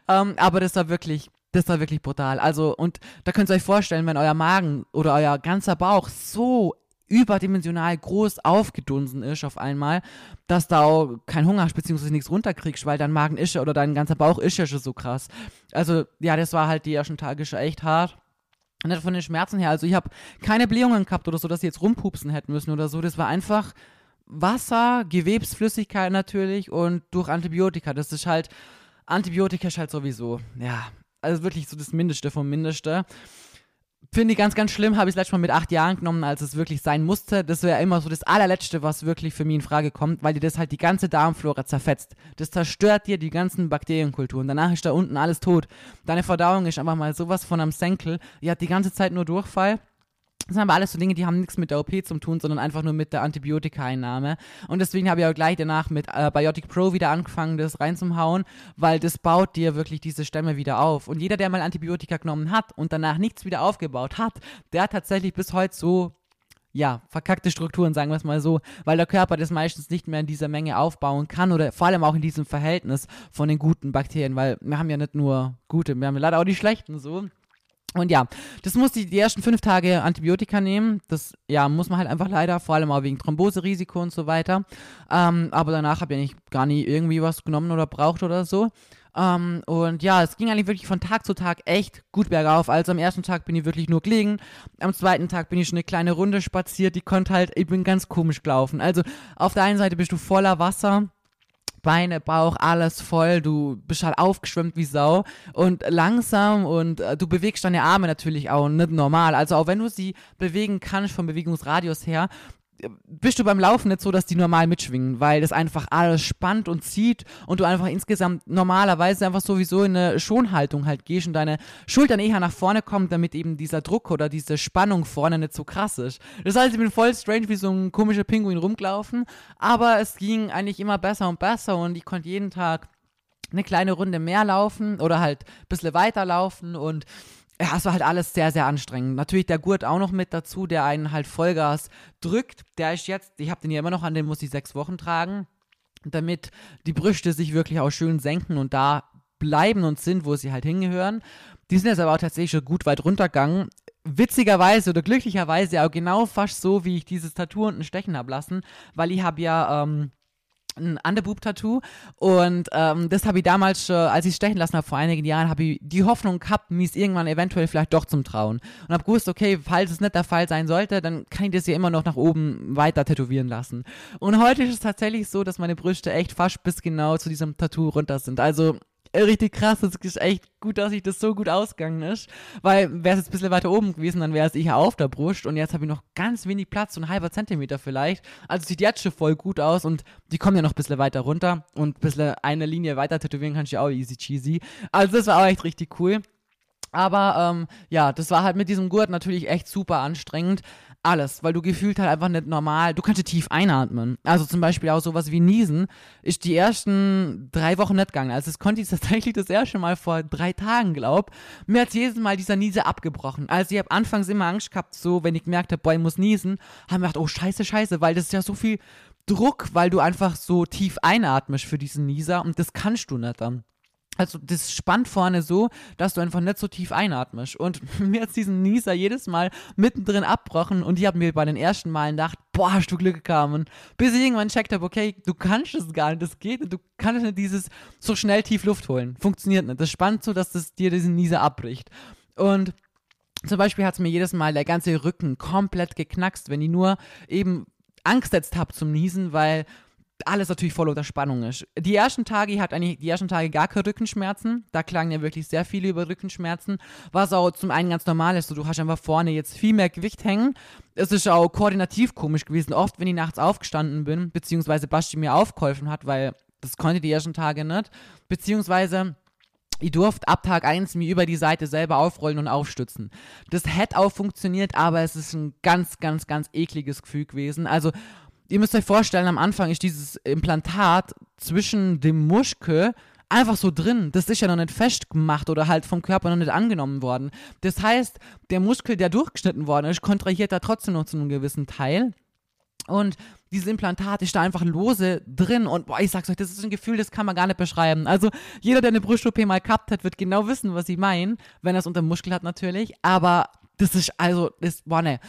Ähm, aber das war wirklich, das war wirklich brutal. Also, und da könnt ihr euch vorstellen, wenn euer Magen oder euer ganzer Bauch so überdimensional groß aufgedunsen ist auf einmal, dass da auch kein Hunger hast, beziehungsweise nichts runterkriegst, weil dein Magen ist oder dein ganzer Bauch ist ja schon so krass. Also, ja, das war halt die ersten Tage schon echt hart. Nicht von den Schmerzen her. Also ich habe keine Blähungen gehabt oder so, dass sie jetzt rumpupsen hätten müssen oder so. Das war einfach Wasser, Gewebsflüssigkeit natürlich und durch Antibiotika. Das ist halt, Antibiotika ist halt sowieso, ja, also wirklich so das Mindeste vom Mindeste. Finde ich ganz, ganz schlimm. Habe ich es letztes Mal mit acht Jahren genommen, als es wirklich sein musste. Das wäre immer so das allerletzte, was wirklich für mich in Frage kommt, weil dir das halt die ganze Darmflora zerfetzt. Das zerstört dir die ganzen Bakterienkulturen. Danach ist da unten alles tot. Deine Verdauung ist einfach mal sowas von am Senkel. Ihr habt die ganze Zeit nur Durchfall. Das sind aber alles so Dinge, die haben nichts mit der OP zu tun, sondern einfach nur mit der Antibiotika-Einnahme. Und deswegen habe ich auch gleich danach mit äh, Biotic Pro wieder angefangen, das reinzuhauen, weil das baut dir wirklich diese Stämme wieder auf. Und jeder, der mal Antibiotika genommen hat und danach nichts wieder aufgebaut hat, der hat tatsächlich bis heute so ja, verkackte Strukturen, sagen wir es mal so, weil der Körper das meistens nicht mehr in dieser Menge aufbauen kann oder vor allem auch in diesem Verhältnis von den guten Bakterien, weil wir haben ja nicht nur gute, wir haben leider auch die schlechten so. Und ja, das muss die, die ersten fünf Tage Antibiotika nehmen. Das ja, muss man halt einfach leider, vor allem auch wegen Thromboserisiko und so weiter. Ähm, aber danach habe ich eigentlich gar nie irgendwie was genommen oder braucht oder so. Ähm, und ja, es ging eigentlich wirklich von Tag zu Tag echt gut bergauf. Also am ersten Tag bin ich wirklich nur gelegen. Am zweiten Tag bin ich schon eine kleine Runde spaziert. Die konnte halt, ich bin ganz komisch gelaufen. Also auf der einen Seite bist du voller Wasser Beine, Bauch, alles voll, du bist halt aufgeschwemmt wie Sau und langsam und äh, du bewegst deine Arme natürlich auch nicht normal. Also auch wenn du sie bewegen kannst vom Bewegungsradius her, bist du beim Laufen nicht so, dass die normal mitschwingen, weil das einfach alles spannt und zieht und du einfach insgesamt normalerweise einfach sowieso in eine Schonhaltung halt gehst und deine Schultern eher nach vorne kommen, damit eben dieser Druck oder diese Spannung vorne nicht so krass ist. Das heißt, ich bin voll strange wie so ein komischer Pinguin rumgelaufen, aber es ging eigentlich immer besser und besser und ich konnte jeden Tag eine kleine Runde mehr laufen oder halt ein bisschen weiter laufen und ja, es war halt alles sehr, sehr anstrengend. Natürlich der Gurt auch noch mit dazu, der einen halt Vollgas drückt. Der ist jetzt, ich habe den ja immer noch an, den muss ich sechs Wochen tragen, damit die Brüste sich wirklich auch schön senken und da bleiben und sind, wo sie halt hingehören. Die sind jetzt aber auch tatsächlich schon gut weit runtergegangen. Witzigerweise oder glücklicherweise auch genau fast so, wie ich dieses Tattoo unten stechen habe lassen, weil ich habe ja ähm, ein Underboob-Tattoo und ähm, das habe ich damals schon, als ich stechen lassen habe vor einigen Jahren, habe ich die Hoffnung gehabt, mich irgendwann eventuell vielleicht doch zum Trauen und habe gewusst, okay, falls es nicht der Fall sein sollte, dann kann ich das ja immer noch nach oben weiter tätowieren lassen. Und heute ist es tatsächlich so, dass meine Brüste echt fast bis genau zu diesem Tattoo runter sind. Also richtig krass. Es ist echt gut, dass sich das so gut ausgegangen ist. Weil wäre es jetzt ein bisschen weiter oben gewesen, dann wäre es eher auf der Brust. Und jetzt habe ich noch ganz wenig Platz, so ein halber Zentimeter vielleicht. Also sieht jetzt schon voll gut aus und die kommen ja noch ein bisschen weiter runter. Und ein bisschen eine Linie weiter tätowieren kannst du ja auch easy cheesy. Also das war auch echt richtig cool. Aber ähm, ja, das war halt mit diesem Gurt natürlich echt super anstrengend alles, weil du gefühlt halt einfach nicht normal, du kannst tief einatmen. Also zum Beispiel auch sowas wie Niesen ist die ersten drei Wochen nicht gegangen. Also das konnte ich tatsächlich das erste Mal vor drei Tagen, glaub. Mir hat jedes Mal dieser Niese abgebrochen. Also ich habe anfangs immer Angst gehabt, so wenn ich gemerkt habe, boah, ich muss niesen, haben wir gedacht, oh scheiße, scheiße, weil das ist ja so viel Druck, weil du einfach so tief einatmest für diesen Nieser und das kannst du nicht dann. Also das spannt vorne so, dass du einfach nicht so tief einatmest. Und mir hat diesen Nieser jedes Mal mittendrin abbrochen und ich habe mir bei den ersten Malen gedacht, boah, hast du Glück gehabt. Bis ich irgendwann checkt habe, okay, du kannst es gar nicht, das geht nicht, du kannst nicht dieses so schnell tief Luft holen. Funktioniert nicht. Das spannt so, dass das dir diesen Nieser abbricht. Und zum Beispiel hat es mir jedes Mal der ganze Rücken komplett geknackst, wenn ich nur eben Angst jetzt habe zum Niesen, weil alles natürlich voll unter Spannung ist. Die ersten Tage, ich hatte eigentlich die ersten Tage gar keine Rückenschmerzen. Da klagen ja wirklich sehr viele über Rückenschmerzen. Was auch zum einen ganz normal ist. So, du hast einfach vorne jetzt viel mehr Gewicht hängen. Es ist auch koordinativ komisch gewesen. Oft, wenn ich nachts aufgestanden bin, beziehungsweise Basti mir aufgeholfen hat, weil das konnte die ersten Tage nicht. Beziehungsweise ich durfte ab Tag 1 mir über die Seite selber aufrollen und aufstützen. Das hätte auch funktioniert, aber es ist ein ganz, ganz, ganz ekliges Gefühl gewesen. Also ihr müsst euch vorstellen, am Anfang ist dieses Implantat zwischen dem Muskel einfach so drin. Das ist ja noch nicht festgemacht oder halt vom Körper noch nicht angenommen worden. Das heißt, der Muskel, der durchgeschnitten worden ist, kontrahiert da trotzdem noch zu einem gewissen Teil. Und dieses Implantat ist da einfach lose drin. Und boah, ich sag's euch, das ist ein Gefühl, das kann man gar nicht beschreiben. Also jeder, der eine Brust-OP mal gehabt hat, wird genau wissen, was ich meine, wenn er es unter dem Muskel hat natürlich. Aber das ist also, das, boah, ne.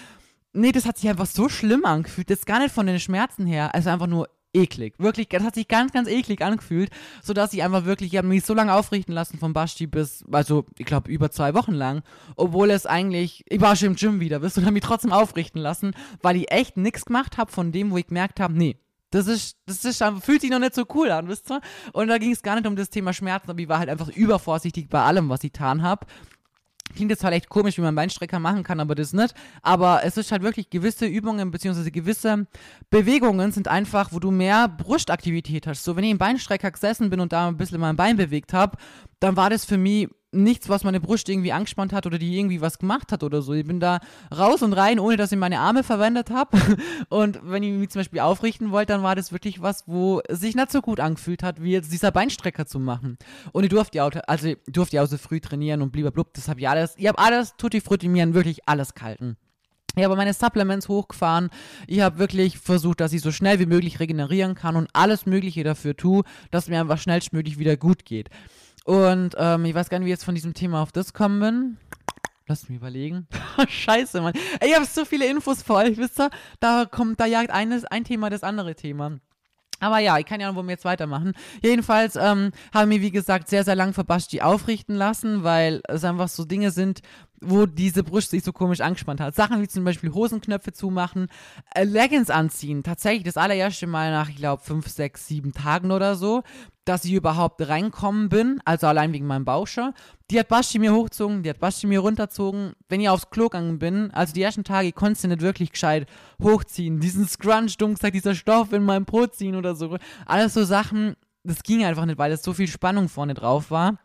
Nee, das hat sich einfach so schlimm angefühlt. Das ist gar nicht von den Schmerzen her. Also einfach nur eklig. Wirklich, das hat sich ganz, ganz eklig angefühlt, sodass ich einfach wirklich, ich habe mich so lange aufrichten lassen vom Basti bis, also ich glaube über zwei Wochen lang, obwohl es eigentlich, ich war schon im Gym wieder, ihr, und habe mich trotzdem aufrichten lassen, weil ich echt nichts gemacht habe von dem, wo ich gemerkt habe, nee, das ist, das ist, fühlt sich noch nicht so cool an, wisst ihr? Und da ging es gar nicht um das Thema Schmerzen, aber ich war halt einfach übervorsichtig bei allem, was ich getan habe. Klingt jetzt vielleicht komisch, wie man Beinstrecker machen kann, aber das nicht. Aber es ist halt wirklich gewisse Übungen bzw. gewisse Bewegungen sind einfach, wo du mehr Brustaktivität hast. So, wenn ich im Beinstrecker gesessen bin und da ein bisschen mein Bein bewegt habe, dann war das für mich nichts, was meine Brust irgendwie angespannt hat oder die irgendwie was gemacht hat oder so. Ich bin da raus und rein, ohne dass ich meine Arme verwendet habe. Und wenn ich mich zum Beispiel aufrichten wollte, dann war das wirklich was, wo sich nicht so gut angefühlt hat, wie jetzt dieser Beinstrecker zu machen. Und ich durfte ja auch, also ich durfte ja auch so früh trainieren und blub, das habe ich alles, ich habe alles, tutti frutti mir wirklich alles gehalten. Ich habe meine Supplements hochgefahren. Ich habe wirklich versucht, dass ich so schnell wie möglich regenerieren kann und alles Mögliche dafür tue, dass mir einfach schnellstmöglich wieder gut geht. Und ähm, ich weiß gar nicht, wie ich jetzt von diesem Thema auf das kommen bin. Lass mich überlegen. Scheiße, Mann. Ey, ich habe so viele Infos vor euch, wisst ihr? Da kommt, da jagt eines, ein Thema das andere Thema. Aber ja, ich kann ja noch wohl jetzt weitermachen. Jedenfalls ähm, haben wir, wie gesagt, sehr, sehr lang Verbasti aufrichten lassen, weil es einfach so Dinge sind, wo diese Brust sich so komisch angespannt hat. Sachen wie zum Beispiel Hosenknöpfe zumachen, äh, Leggings anziehen. Tatsächlich das allererste Mal nach, ich glaube, fünf, sechs, sieben Tagen oder so, dass ich überhaupt reinkommen bin, also allein wegen meinem Baucher. Die hat Basti mir hochgezogen, die hat Basti mir runterzogen. Wenn ich aufs Klo gegangen bin, also die ersten Tage, ich konnte sie nicht wirklich gescheit hochziehen. Diesen Scrunch, dumm dieser Stoff in meinem Po ziehen oder so. Alles so Sachen, das ging einfach nicht, weil es so viel Spannung vorne drauf war.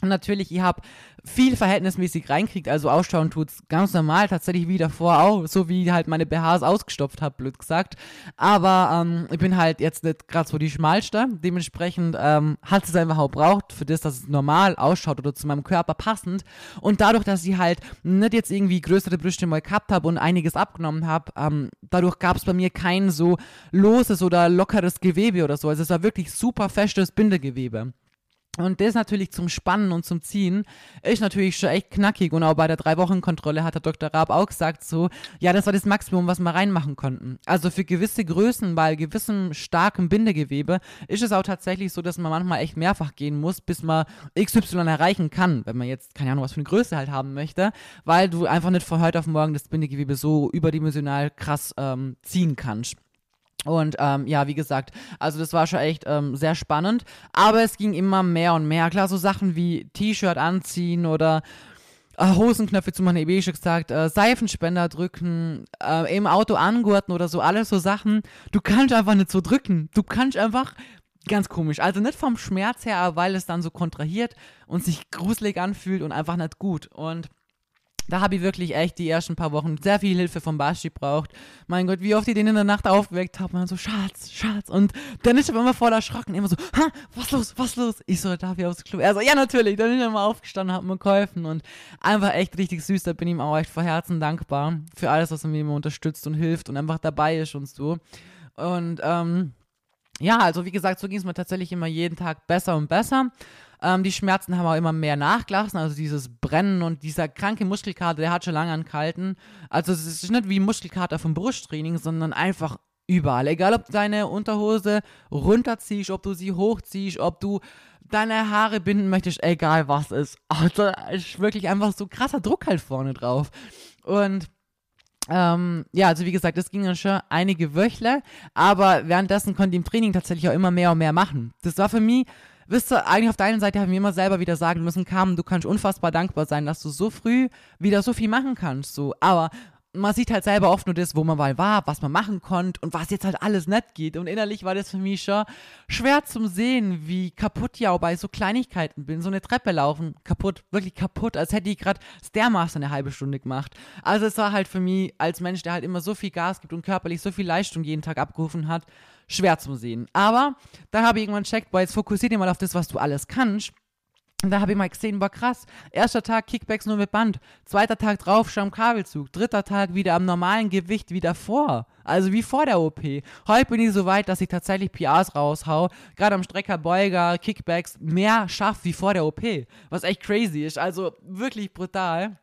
Und natürlich, ich habe viel verhältnismäßig reinkriegt, also ausschauen tut's ganz normal, tatsächlich wie davor auch, so wie halt meine BHs ausgestopft habe, blöd gesagt. Aber ähm, ich bin halt jetzt nicht gerade so die schmalste, dementsprechend ähm, hat es einfach auch braucht für das, dass es normal ausschaut oder zu meinem Körper passend. Und dadurch, dass ich halt nicht jetzt irgendwie größere Brüste mal gehabt habe und einiges abgenommen habe, ähm, dadurch gab es bei mir kein so loses oder lockeres Gewebe oder so. Also es war wirklich super festes Bindegewebe. Und das natürlich zum Spannen und zum Ziehen ist natürlich schon echt knackig. Und auch bei der Drei-Wochen-Kontrolle hat der Dr. Raab auch gesagt so, ja, das war das Maximum, was wir reinmachen konnten. Also für gewisse Größen, bei gewissem starkem Bindegewebe, ist es auch tatsächlich so, dass man manchmal echt mehrfach gehen muss, bis man XY erreichen kann, wenn man jetzt, keine Ahnung, was für eine Größe halt haben möchte, weil du einfach nicht von heute auf morgen das Bindegewebe so überdimensional krass ähm, ziehen kannst. Und ähm, ja, wie gesagt, also das war schon echt ähm, sehr spannend. Aber es ging immer mehr und mehr. Klar, so Sachen wie T-Shirt anziehen oder äh, Hosenknöpfe zu machen, eben schon gesagt, äh, Seifenspender drücken, äh, im Auto angurten oder so, alles so Sachen. Du kannst einfach nicht so drücken. Du kannst einfach ganz komisch. Also nicht vom Schmerz her, aber weil es dann so kontrahiert und sich gruselig anfühlt und einfach nicht gut. Und da habe ich wirklich echt die ersten paar Wochen sehr viel Hilfe von Basti braucht. Mein Gott, wie oft ich den in der Nacht aufgeweckt habe. Man so, Schatz, Schatz. Und dann ist er immer voll erschrocken. Immer so, ha, was los, was los? Ich so, darf ich aufs Klo? Er so, ja, natürlich. Dann ist er immer aufgestanden, hat mir geholfen. Und einfach echt richtig süß. Da bin ich ihm auch echt von Herzen dankbar für alles, was er mir immer unterstützt und hilft und einfach dabei ist und so. Und, ähm, ja, also wie gesagt, so ging es mir tatsächlich immer jeden Tag besser und besser. Ähm, die Schmerzen haben auch immer mehr nachgelassen, also dieses Brennen und dieser kranke Muskelkater, der hat schon lange angehalten. Also es ist nicht wie Muskelkater vom Brusttraining, sondern einfach überall. Egal, ob deine Unterhose runterziehst, ob du sie hochziehst, ob du deine Haare binden möchtest, egal was ist. Also ist wirklich einfach so krasser Druck halt vorne drauf. Und ähm, ja, also wie gesagt, das ging dann schon einige Wöchle, aber währenddessen konnte ich im Training tatsächlich auch immer mehr und mehr machen. Das war für mich wisst ihr, eigentlich auf deiner Seite haben wir immer selber wieder sagen müssen, Carmen, du kannst unfassbar dankbar sein, dass du so früh wieder so viel machen kannst, so. Aber man sieht halt selber oft nur das, wo man mal war, was man machen konnte und was jetzt halt alles nett geht. Und innerlich war das für mich schon schwer zum Sehen, wie kaputt ich auch bei so Kleinigkeiten bin. So eine Treppe laufen, kaputt, wirklich kaputt, als hätte ich gerade Stairmaster eine halbe Stunde gemacht. Also es war halt für mich als Mensch, der halt immer so viel Gas gibt und körperlich so viel Leistung jeden Tag abgerufen hat, schwer zum Sehen. Aber dann habe ich irgendwann checkt, boah, jetzt fokussier dich mal auf das, was du alles kannst. Und da habe ich mal gesehen, war krass. Erster Tag Kickbacks nur mit Band. Zweiter Tag drauf, schon am Kabelzug. Dritter Tag wieder am normalen Gewicht wie davor. Also wie vor der OP. Heute bin ich so weit, dass ich tatsächlich PRs raushau. Gerade am Strecker, Beuger, Kickbacks mehr schaffe wie vor der OP. Was echt crazy ist. Also wirklich brutal.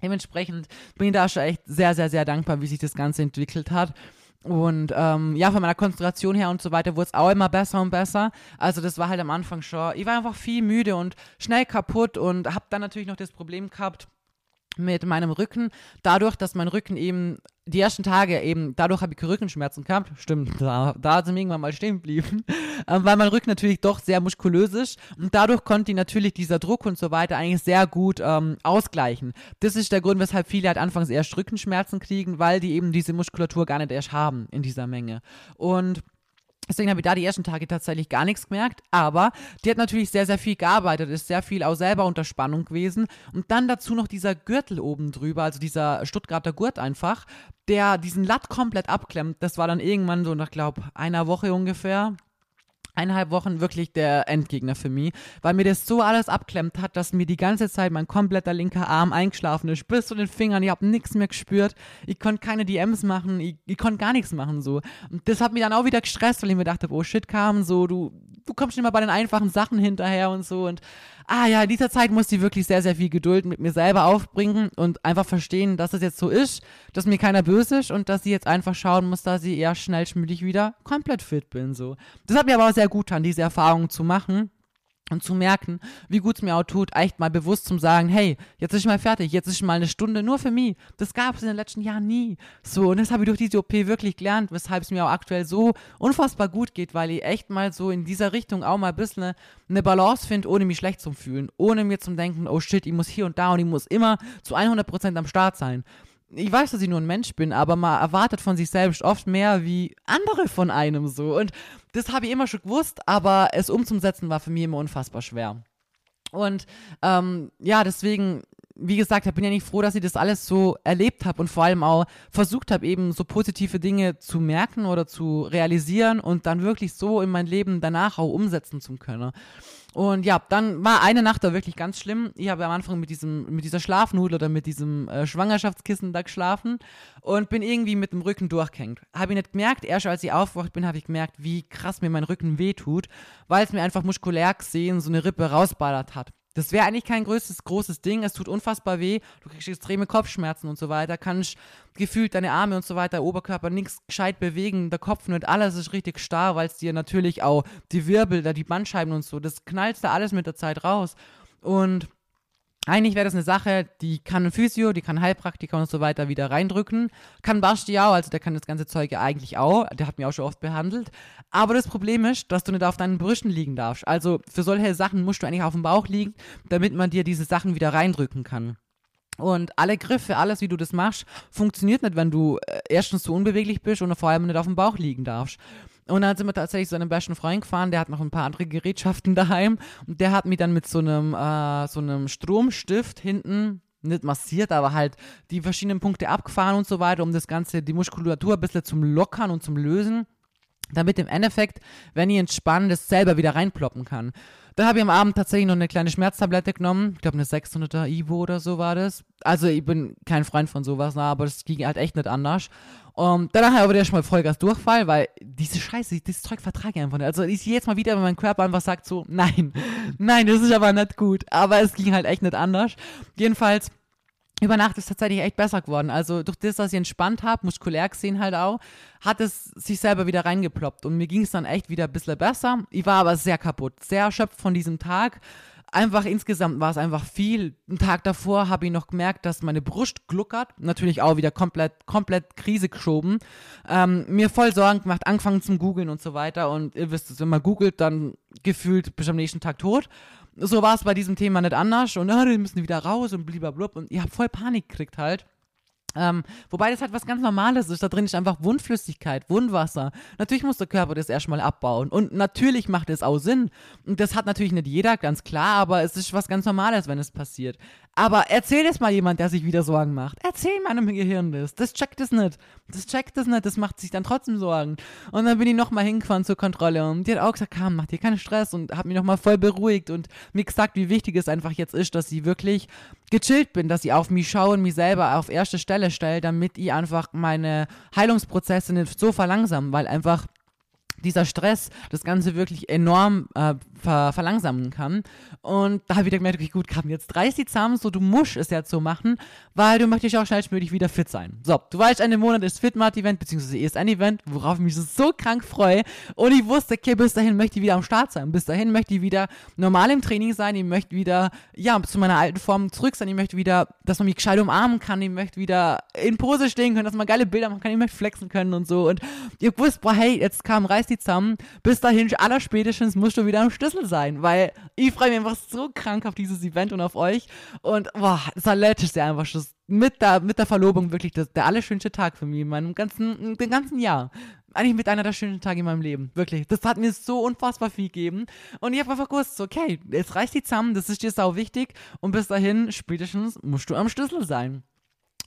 Dementsprechend bin ich da schon echt sehr, sehr, sehr dankbar, wie sich das Ganze entwickelt hat. Und ähm, ja, von meiner Konzentration her und so weiter wurde es auch immer besser und besser. Also das war halt am Anfang schon, ich war einfach viel müde und schnell kaputt und habe dann natürlich noch das Problem gehabt, mit meinem Rücken, dadurch, dass mein Rücken eben die ersten Tage eben, dadurch habe ich Rückenschmerzen gehabt, stimmt, da, da sind wir irgendwann mal stehen geblieben, ähm, weil mein Rücken natürlich doch sehr muskulös ist und dadurch konnte ich natürlich dieser Druck und so weiter eigentlich sehr gut ähm, ausgleichen. Das ist der Grund, weshalb viele halt anfangs erst Rückenschmerzen kriegen, weil die eben diese Muskulatur gar nicht erst haben in dieser Menge. Und Deswegen habe ich da die ersten Tage tatsächlich gar nichts gemerkt, aber die hat natürlich sehr, sehr viel gearbeitet, ist sehr viel auch selber unter Spannung gewesen. Und dann dazu noch dieser Gürtel oben drüber, also dieser Stuttgarter Gurt einfach, der diesen Latt komplett abklemmt. Das war dann irgendwann so nach, glaube einer Woche ungefähr, eineinhalb Wochen wirklich der Endgegner für mich, weil mir das so alles abklemmt hat, dass mir die ganze Zeit mein kompletter linker Arm eingeschlafen ist, bis zu den Fingern, ich habe nichts mehr gespürt, ich konnte keine DMs machen, ich, ich konnte gar nichts machen so. Und das hat mich dann auch wieder gestresst, weil ich mir dachte, oh shit, kam so, du du kommst nicht mal bei den einfachen Sachen hinterher und so. Und ah ja, in dieser Zeit muss sie wirklich sehr, sehr viel Geduld mit mir selber aufbringen und einfach verstehen, dass es jetzt so ist, dass mir keiner böse ist und dass sie jetzt einfach schauen muss, dass sie eher schnellstmöglich wieder komplett fit bin. So. Das hat mir aber auch sehr gut getan, diese Erfahrung zu machen und zu merken, wie gut es mir auch tut, echt mal bewusst zu sagen, hey, jetzt ist ich mal fertig, jetzt ist mal eine Stunde nur für mich. Das gab es in den letzten Jahren nie. So, und das habe ich durch diese OP wirklich gelernt, weshalb es mir auch aktuell so unfassbar gut geht, weil ich echt mal so in dieser Richtung auch mal ein bisschen eine, eine Balance finde, ohne mich schlecht zu fühlen, ohne mir zu denken, oh shit, ich muss hier und da und ich muss immer zu 100% am Start sein ich weiß, dass ich nur ein Mensch bin, aber man erwartet von sich selbst oft mehr wie andere von einem so. Und das habe ich immer schon gewusst, aber es umzusetzen war für mich immer unfassbar schwer. Und ähm, ja, deswegen, wie gesagt, ich bin ja nicht froh, dass ich das alles so erlebt habe und vor allem auch versucht habe, eben so positive Dinge zu merken oder zu realisieren und dann wirklich so in mein Leben danach auch umsetzen zu können. Und ja, dann war eine Nacht da wirklich ganz schlimm. Ich habe am Anfang mit diesem, mit dieser Schlafnudel oder mit diesem äh, Schwangerschaftskissen da geschlafen und bin irgendwie mit dem Rücken durchgehängt. Habe ich nicht gemerkt, erst als ich aufgewacht bin, habe ich gemerkt, wie krass mir mein Rücken wehtut, weil es mir einfach muskulär gesehen so eine Rippe rausballert hat. Das wäre eigentlich kein größtes, großes Ding. Es tut unfassbar weh. Du kriegst extreme Kopfschmerzen und so weiter. Kannst gefühlt deine Arme und so weiter, Oberkörper nichts gescheit bewegen. Der Kopf nicht, alles ist richtig starr, weil es dir natürlich auch die Wirbel, da die Bandscheiben und so, das knallst da alles mit der Zeit raus. Und eigentlich wäre das eine Sache, die kann ein Physio, die kann Heilpraktiker und so weiter wieder reindrücken. Kann Basti auch, also der kann das ganze Zeug ja eigentlich auch. Der hat mich auch schon oft behandelt. Aber das Problem ist, dass du nicht auf deinen Brüsten liegen darfst. Also für solche Sachen musst du eigentlich auf dem Bauch liegen, damit man dir diese Sachen wieder reindrücken kann. Und alle Griffe, alles, wie du das machst, funktioniert nicht, wenn du äh, erstens zu unbeweglich bist und vor allem nicht auf dem Bauch liegen darfst. Und dann sind wir tatsächlich zu einem besten Freund gefahren, der hat noch ein paar andere Gerätschaften daheim. Und der hat mich dann mit so einem, äh, so einem Stromstift hinten nicht massiert, aber halt die verschiedenen Punkte abgefahren und so weiter, um das Ganze, die Muskulatur ein bisschen zum Lockern und zum Lösen, damit im Endeffekt, wenn ich entspanne, das selber wieder reinploppen kann. Dann habe ich am Abend tatsächlich noch eine kleine Schmerztablette genommen. Ich glaube, eine 600er Ivo oder so war das. Also, ich bin kein Freund von sowas, aber das ging halt echt nicht anders. Und danach aber der schon mal Vollgas Durchfall, weil diese Scheiße, dieses Zeug vertrage ich einfach nicht. Also, ich sehe jetzt mal wieder, wenn mein Körper einfach sagt so, nein, nein, das ist aber nicht gut. Aber es ging halt echt nicht anders. Jedenfalls über Nacht ist tatsächlich echt besser geworden. Also durch das, dass ich entspannt habe, muskulär gesehen halt auch, hat es sich selber wieder reingeploppt. Und mir ging es dann echt wieder ein bisschen besser. Ich war aber sehr kaputt, sehr erschöpft von diesem Tag. Einfach insgesamt war es einfach viel. Einen Tag davor habe ich noch gemerkt, dass meine Brust gluckert. Natürlich auch wieder komplett, komplett Krise geschoben. Ähm, mir voll Sorgen gemacht, angefangen zum Googeln und so weiter. Und ihr wisst es, wenn man googelt, dann gefühlt bist du am nächsten Tag tot so war es bei diesem Thema nicht anders und ah, die müssen wieder raus und blub und ihr habt voll Panik gekriegt halt. Ähm, wobei das halt was ganz Normales ist. Da drin ist einfach Wundflüssigkeit, Wundwasser. Natürlich muss der Körper das erstmal abbauen. Und natürlich macht es auch Sinn. Und das hat natürlich nicht jeder, ganz klar, aber es ist was ganz Normales, wenn es passiert. Aber erzähl es mal jemand, der sich wieder Sorgen macht. Erzähl meinem Gehirn das. Das checkt es nicht. Das checkt es nicht. Das macht sich dann trotzdem Sorgen. Und dann bin ich nochmal hingefahren zur Kontrolle. Und die hat auch gesagt, komm, mach dir keinen Stress. Und hat mich nochmal voll beruhigt und mir gesagt, wie wichtig es einfach jetzt ist, dass sie wirklich gechillt bin, dass ich auf mich schaue und mich selber auf erste Stelle stelle, damit ich einfach meine Heilungsprozesse nicht so verlangsamen, weil einfach dieser Stress das Ganze wirklich enorm äh, ver verlangsamen kann. Und da habe ich gemerkt, okay, gut, komm, jetzt reiß die zusammen, so du musst es jetzt so machen, weil du möchtest auch schnellstmöglich wieder fit sein. So, du weißt, Ende Monat ist Fitmart-Event, beziehungsweise ist ein Event, worauf ich mich so krank freue. Und ich wusste, okay, bis dahin möchte ich wieder am Start sein. Bis dahin möchte ich wieder normal im Training sein. Ich möchte wieder, ja, zu meiner alten Form zurück sein. Ich möchte wieder, dass man mich gescheit umarmen kann. Ich möchte wieder in Pose stehen können, dass man geile Bilder machen kann. Ich möchte flexen können und so. Und ich wusste, boah, hey, jetzt kam, reiß die zusammen. Bis dahin, allerspätestens musst du wieder am Schlüssel sein, weil ich freue mich einfach so krank auf dieses Event und auf euch. Und boah, Salette ist ja einfach schon mit der, mit der Verlobung wirklich das, der allerschönste Tag für mich in meinem ganzen, den ganzen Jahr. Eigentlich mit einer der schönsten Tage in meinem Leben. Wirklich. Das hat mir so unfassbar viel gegeben. Und ich habe einfach gewusst, okay, jetzt reißt die zusammen, das ist dir sau wichtig. Und bis dahin, spätestens, musst du am Schlüssel sein.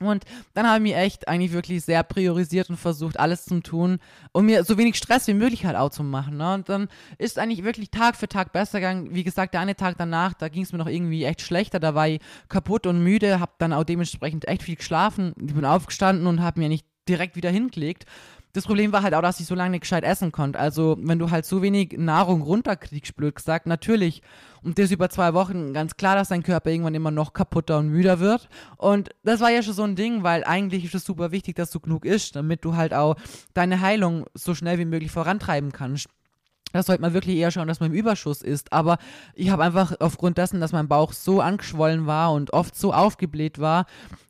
Und dann habe ich mich echt eigentlich wirklich sehr priorisiert und versucht, alles zu tun, um mir so wenig Stress wie möglich halt auch zu machen. Ne? Und dann ist eigentlich wirklich Tag für Tag besser gegangen. Wie gesagt, der eine Tag danach, da ging es mir noch irgendwie echt schlechter. Da war ich kaputt und müde, habe dann auch dementsprechend echt viel geschlafen. Ich bin aufgestanden und habe mir nicht direkt wieder hingelegt. das Problem war halt auch, dass ich so lange nicht gescheit essen konnte. Also, wenn du halt so wenig Nahrung runterkriegst, blöd gesagt, natürlich. Und das über zwei Wochen, ganz klar, dass dein Körper irgendwann immer noch kaputter und müder wird. Und das war ja schon so ein Ding, weil eigentlich ist es super wichtig, dass du genug isst, damit du halt auch deine Heilung so schnell wie möglich vorantreiben kannst. Da sollte man wirklich eher schauen, dass man im Überschuss ist. Aber ich habe einfach aufgrund dessen, dass mein Bauch so angeschwollen war und oft so aufgebläht war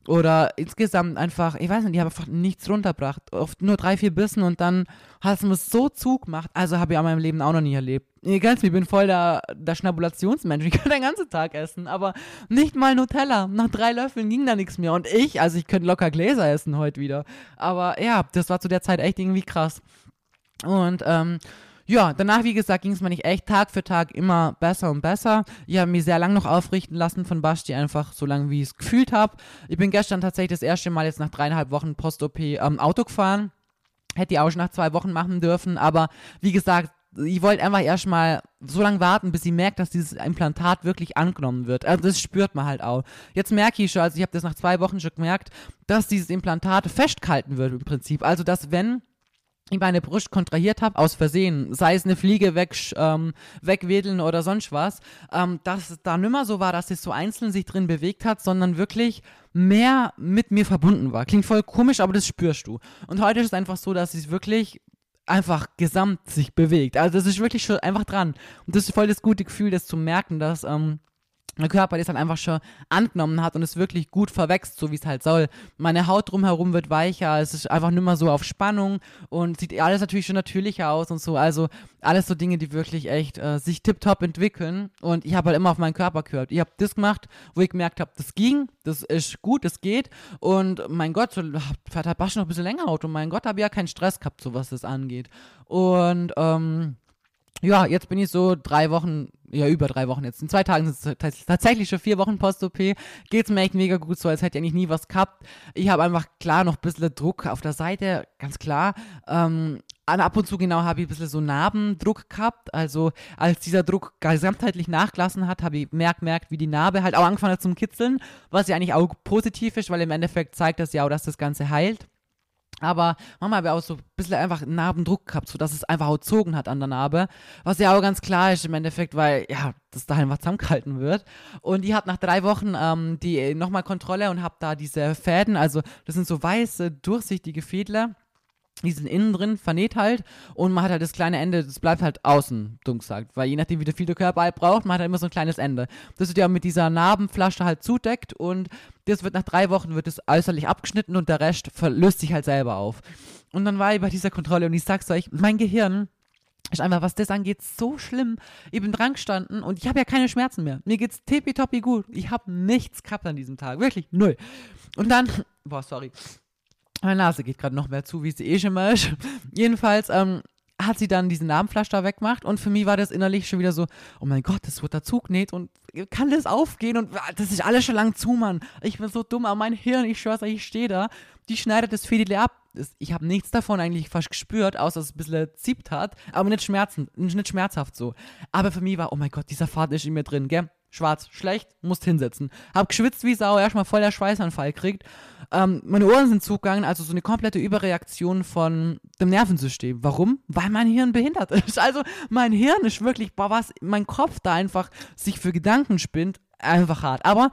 oder insgesamt einfach, ich weiß nicht, ich habe einfach nichts runtergebracht. Oft nur drei, vier Bissen und dann hat es mir so zugemacht. Also habe ich an meinem Leben auch noch nie erlebt. Kennt ich bin voll der, der Schnabulationsmensch. Ich kann den ganzen Tag essen, aber nicht mal Nutella. Nach drei Löffeln ging da nichts mehr. Und ich, also ich könnte locker Gläser essen heute wieder. Aber ja, das war zu der Zeit echt irgendwie krass. Und ähm, ja, danach, wie gesagt, ging es mir nicht echt Tag für Tag immer besser und besser. Ich habe mich sehr lange noch aufrichten lassen von Basti, einfach so lange, wie ich es gefühlt habe. Ich bin gestern tatsächlich das erste Mal jetzt nach dreieinhalb Wochen Post-OP ähm, Auto gefahren. Hätte ich auch schon nach zwei Wochen machen dürfen, aber wie gesagt, ich wollte einfach erstmal so lange warten, bis ich merkt, dass dieses Implantat wirklich angenommen wird. Also das spürt man halt auch. Jetzt merke ich schon, also ich habe das nach zwei Wochen schon gemerkt, dass dieses Implantat festgehalten wird im Prinzip. Also dass wenn ich meine Brust kontrahiert habe, aus Versehen, sei es eine Fliege weg, ähm, wegwedeln oder sonst was, ähm, dass es da nimmer so war, dass es so einzeln sich drin bewegt hat, sondern wirklich mehr mit mir verbunden war. Klingt voll komisch, aber das spürst du. Und heute ist es einfach so, dass es wirklich einfach gesamt sich bewegt. Also das ist wirklich schon einfach dran. Und das ist voll das gute Gefühl, das zu merken, dass ähm, der Körper das halt einfach schon angenommen hat und es wirklich gut verwächst, so wie es halt soll. Meine Haut drumherum wird weicher, es ist einfach nicht mehr so auf Spannung und sieht alles natürlich schon natürlicher aus und so. Also alles so Dinge, die wirklich echt äh, sich tiptop entwickeln und ich habe halt immer auf meinen Körper gehört. Ich habe das gemacht, wo ich gemerkt habe, das ging, das ist gut, das geht und mein Gott, so, fährt halt noch ein bisschen länger Auto. Mein Gott, habe ja keinen Stress gehabt, so was das angeht. Und ähm, ja, jetzt bin ich so drei Wochen, ja, über drei Wochen jetzt. In zwei Tagen sind es tatsächlich schon vier Wochen Post-OP. Geht's mir echt mega gut so, als hätte ich eigentlich nie was gehabt. Ich habe einfach klar noch ein bisschen Druck auf der Seite, ganz klar. Ähm, ab und zu genau habe ich ein bisschen so Narbendruck gehabt. Also als dieser Druck gesamtheitlich nachgelassen hat, habe ich merkt, merkt, wie die Narbe halt auch angefangen hat zum Kitzeln, was ja eigentlich auch positiv ist, weil im Endeffekt zeigt das ja auch, dass das Ganze heilt. Aber Mama habe auch so ein bisschen einfach Narbendruck gehabt, sodass es einfach auch gezogen hat an der Narbe. Was ja auch ganz klar ist im Endeffekt, weil ja, das da einfach zusammengehalten wird. Und die hat nach drei Wochen ähm, die nochmal Kontrolle und habe da diese Fäden, also das sind so weiße, durchsichtige Fädler die sind innen drin, vernäht halt und man hat halt das kleine Ende, das bleibt halt außen, dumm gesagt, weil je nachdem, wie viel der Körper halt braucht, man hat halt immer so ein kleines Ende. Das wird ja mit dieser Narbenflasche halt zudeckt und das wird nach drei Wochen wird es äußerlich abgeschnitten und der Rest löst sich halt selber auf. Und dann war ich bei dieser Kontrolle und ich sag's euch, mein Gehirn ist einfach, was das angeht, so schlimm. Ich bin dran gestanden und ich habe ja keine Schmerzen mehr. Mir geht's tippitoppi gut. Ich habe nichts gehabt an diesem Tag. Wirklich, null. Und dann, boah, sorry. Meine Nase geht gerade noch mehr zu, wie sie eh schon mal ist. Jedenfalls ähm, hat sie dann diesen Namenflasch da weggemacht und für mich war das innerlich schon wieder so, oh mein Gott, das wird dazu genäht und kann das aufgehen und ah, das ist alles schon lang zu, Mann. Ich bin so dumm, aber mein Hirn, ich schwör's euch, ich stehe da, die schneidet das Fädele ab. Ich habe nichts davon eigentlich fast gespürt, außer dass es ein bisschen zieht hat, aber nicht, schmerzen, nicht schmerzhaft so. Aber für mich war, oh mein Gott, dieser Faden ist in mir drin, gell? Schwarz, schlecht, musst hinsetzen. Hab geschwitzt wie Sau, erstmal voll der Schweißanfall kriegt. Ähm, meine Ohren sind zugegangen, also so eine komplette Überreaktion von dem Nervensystem. Warum? Weil mein Hirn behindert ist. Also mein Hirn ist wirklich, boah, was mein Kopf da einfach sich für Gedanken spinnt, einfach hart. Aber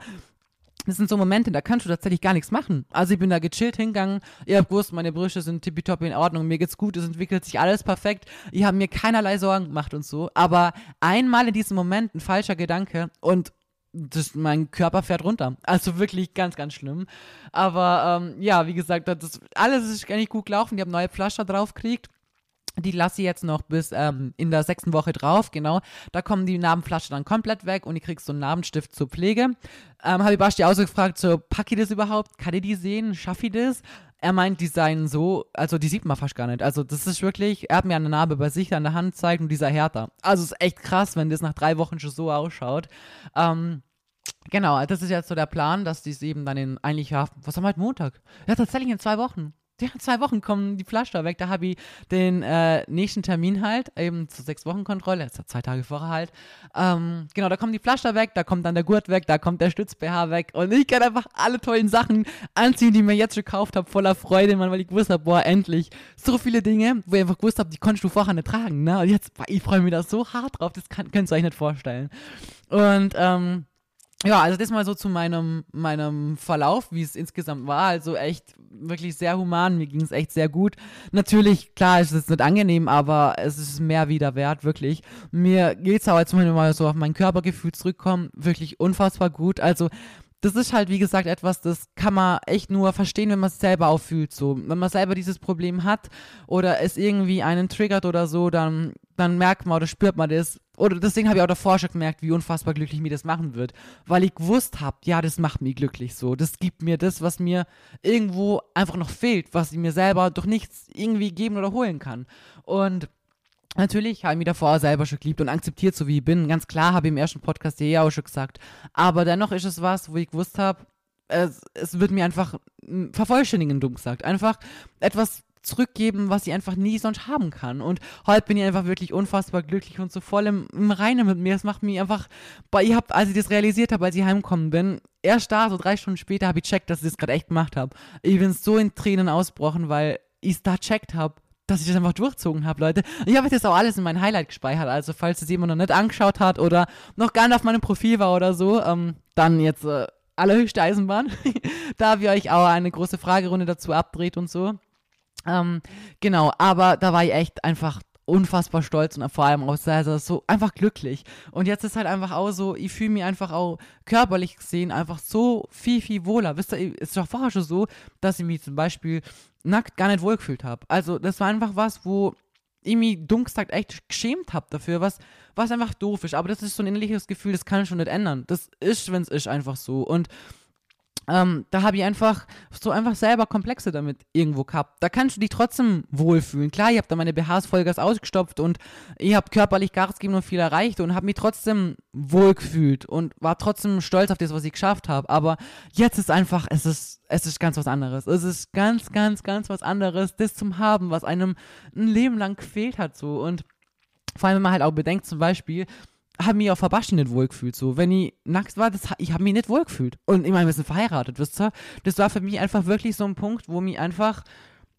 das sind so Momente, da kannst du tatsächlich gar nichts machen. Also ich bin da gechillt hingegangen, ihr habt gewusst, meine Brüste sind tippitoppi in Ordnung, mir geht's gut, es entwickelt sich alles perfekt, ich habe mir keinerlei Sorgen gemacht und so. Aber einmal in diesem Moment ein falscher Gedanke und das, mein Körper fährt runter. Also wirklich ganz, ganz schlimm. Aber ähm, ja, wie gesagt, das alles ist nicht gut gelaufen. Ich habe neue Pflaster drauf gekriegt. Die lasse ich jetzt noch bis ähm, in der sechsten Woche drauf, genau. Da kommen die Narbenflasche dann komplett weg und ich kriegst so einen Narbenstift zur Pflege. Ähm, habe ich Basti auch so gefragt, so, pack ich das überhaupt? Kann ich die sehen? Schaff ich das? Er meint, die seien so, also die sieht man fast gar nicht. Also das ist wirklich, er hat mir eine Narbe bei sich an der Hand gezeigt und dieser härter. Also es ist echt krass, wenn das nach drei Wochen schon so ausschaut. Ähm, Genau, das ist jetzt so der Plan, dass die es eben dann in eigentlich, was haben wir heute Montag? Ja, tatsächlich in zwei Wochen ja, zwei Wochen kommen die Pflaster weg. Da habe ich den äh, nächsten Termin halt, eben zur sechs Wochen Kontrolle, jetzt zwei Tage vorher halt. Ähm, genau, da kommen die Pflaster weg, da kommt dann der Gurt weg, da kommt der Stütz-BH weg und ich kann einfach alle tollen Sachen anziehen, die mir jetzt gekauft habe, voller Freude, Mann, weil ich gewusst habe, boah, endlich. So viele Dinge, wo ich einfach gewusst habe, die konntest du vorher nicht tragen, ne? Und jetzt, ich freue mich da so hart drauf, das kann, könnt ihr euch nicht vorstellen. Und, ähm, ja, also das mal so zu meinem, meinem Verlauf, wie es insgesamt war. Also echt wirklich sehr human. Mir ging es echt sehr gut. Natürlich, klar, ist es nicht angenehm, aber es ist mehr wieder wert, wirklich. Mir geht es auch, jetzt mal so auf mein Körpergefühl zurückkommen, wirklich unfassbar gut. Also das ist halt, wie gesagt, etwas, das kann man echt nur verstehen, wenn man es selber auch fühlt. So. Wenn man selber dieses Problem hat oder es irgendwie einen triggert oder so, dann, dann merkt man oder spürt man das. Oder deswegen habe ich auch davor schon gemerkt, wie unfassbar glücklich mir das machen wird. Weil ich gewusst habe, ja, das macht mich glücklich so. Das gibt mir das, was mir irgendwo einfach noch fehlt, was ich mir selber durch nichts irgendwie geben oder holen kann. Und Natürlich habe ich mich davor selber schon geliebt und akzeptiert, so wie ich bin. Ganz klar habe ich im ersten Podcast ja auch schon gesagt. Aber dennoch ist es was, wo ich gewusst habe, es, es wird mir einfach vervollständigen, dumm gesagt. Einfach etwas zurückgeben, was ich einfach nie sonst haben kann. Und heute bin ich einfach wirklich unfassbar glücklich und so voll im, im Reinen mit mir. Es macht mich einfach, boah, ich habe, als ich das realisiert habe, als ich heimgekommen bin, erst da, so drei Stunden später, habe ich checkt, dass ich das gerade echt gemacht habe. Ich bin so in Tränen ausbrochen, weil ich es da checkt habe dass ich das einfach durchzogen habe, Leute. Ich habe das auch alles in mein Highlight gespeichert. Also, falls es jemand noch nicht angeschaut hat oder noch gar nicht auf meinem Profil war oder so, ähm, dann jetzt äh, allerhöchste Eisenbahn. da ich euch auch eine große Fragerunde dazu abdreht und so. Ähm, genau, aber da war ich echt einfach unfassbar stolz und vor allem auch sehr so einfach glücklich. Und jetzt ist halt einfach auch so, ich fühle mich einfach auch körperlich gesehen einfach so viel, viel wohler. Wisst ihr, ist doch vorher schon so, dass ich mich zum Beispiel nackt gar nicht wohlgefühlt habe. Also das war einfach was, wo ich mich gesagt echt geschämt habe dafür, was, was einfach doof ist. Aber das ist so ein innerliches Gefühl, das kann ich schon nicht ändern. Das ist, wenn es ist, einfach so. Und ähm, da habe ich einfach so einfach selber Komplexe damit irgendwo gehabt. Da kannst du dich trotzdem wohlfühlen. Klar, ich habe da meine BHs Vollgas ausgestopft und ich habe körperlich Gas gegeben und viel erreicht und habe mich trotzdem wohlgefühlt und war trotzdem stolz auf das, was ich geschafft habe. Aber jetzt ist einfach, es ist, es ist ganz was anderes. Es ist ganz, ganz, ganz was anderes, das zum haben, was einem ein Leben lang gefehlt hat so. Und vor allem, wenn man halt auch bedenkt, zum Beispiel, habe mich auf Verbaschen nicht wohlgefühlt. So, wenn ich nackt war, das, ich habe mich nicht wohlgefühlt. Und ich meine, wir sind verheiratet, wisst ihr? Das war für mich einfach wirklich so ein Punkt, wo mich einfach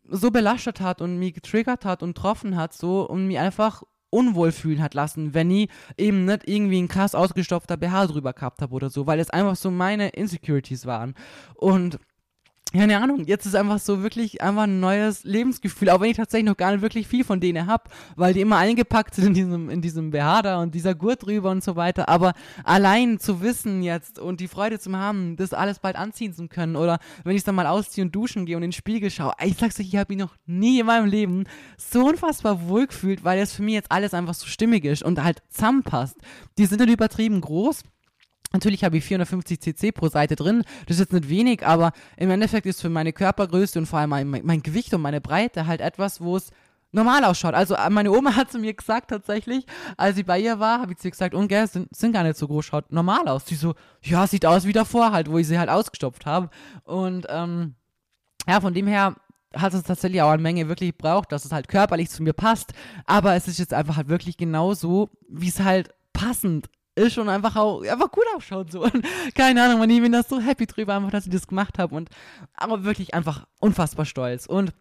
so belastet hat und mich getriggert hat und getroffen hat, so und mich einfach unwohl fühlen hat lassen, wenn ich eben nicht irgendwie ein krass ausgestopfter BH drüber gehabt habe oder so, weil es einfach so meine Insecurities waren. Und keine Ahnung, jetzt ist einfach so wirklich einfach ein neues Lebensgefühl, auch wenn ich tatsächlich noch gar nicht wirklich viel von denen habe, weil die immer eingepackt sind in diesem, in diesem BH da und dieser Gurt drüber und so weiter. Aber allein zu wissen jetzt und die Freude zu haben, das alles bald anziehen zu können oder wenn ich dann mal ausziehe und duschen gehe und in den Spiegel schaue, ich sag's euch, ich habe mich noch nie in meinem Leben so unfassbar wohl gefühlt, weil das für mich jetzt alles einfach so stimmig ist und halt zusammenpasst. Die sind nicht übertrieben groß Natürlich habe ich 450 cc pro Seite drin. Das ist jetzt nicht wenig, aber im Endeffekt ist für meine Körpergröße und vor allem mein, mein Gewicht und meine Breite halt etwas, wo es normal ausschaut. Also äh, meine Oma hat zu mir gesagt tatsächlich, als sie bei ihr war, habe ich zu ihr gesagt, und gell, sind, sind gar nicht so groß, schaut normal aus. Sie so, ja, sieht aus wie davor halt, wo ich sie halt ausgestopft habe. Und ähm, ja, von dem her hat es tatsächlich auch eine Menge wirklich gebraucht, dass es halt körperlich zu mir passt. Aber es ist jetzt einfach halt wirklich genauso, wie es halt passend ist schon einfach auch einfach gut ausschaut so und keine Ahnung man ich bin da so happy drüber einfach dass ich das gemacht habe und aber wirklich einfach unfassbar stolz und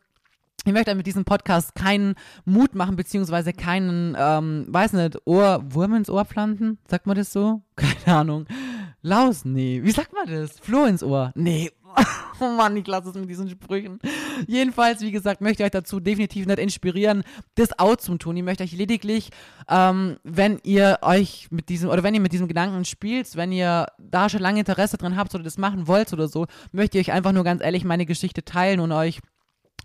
ich möchte mit diesem Podcast keinen Mut machen, beziehungsweise keinen, ähm, weiß nicht, Ohrwurm ins Ohr planten? Sagt man das so? Keine Ahnung. Laus? Nee. Wie sagt man das? Floh ins Ohr? Nee. oh Mann, ich lasse es mit diesen Sprüchen. Jedenfalls, wie gesagt, möchte ich euch dazu definitiv nicht inspirieren, das out zu tun. Ich möchte euch lediglich, ähm, wenn ihr euch mit diesem, oder wenn ihr mit diesem Gedanken spielt, wenn ihr da schon lange Interesse dran habt oder das machen wollt oder so, möchte ich euch einfach nur ganz ehrlich meine Geschichte teilen und euch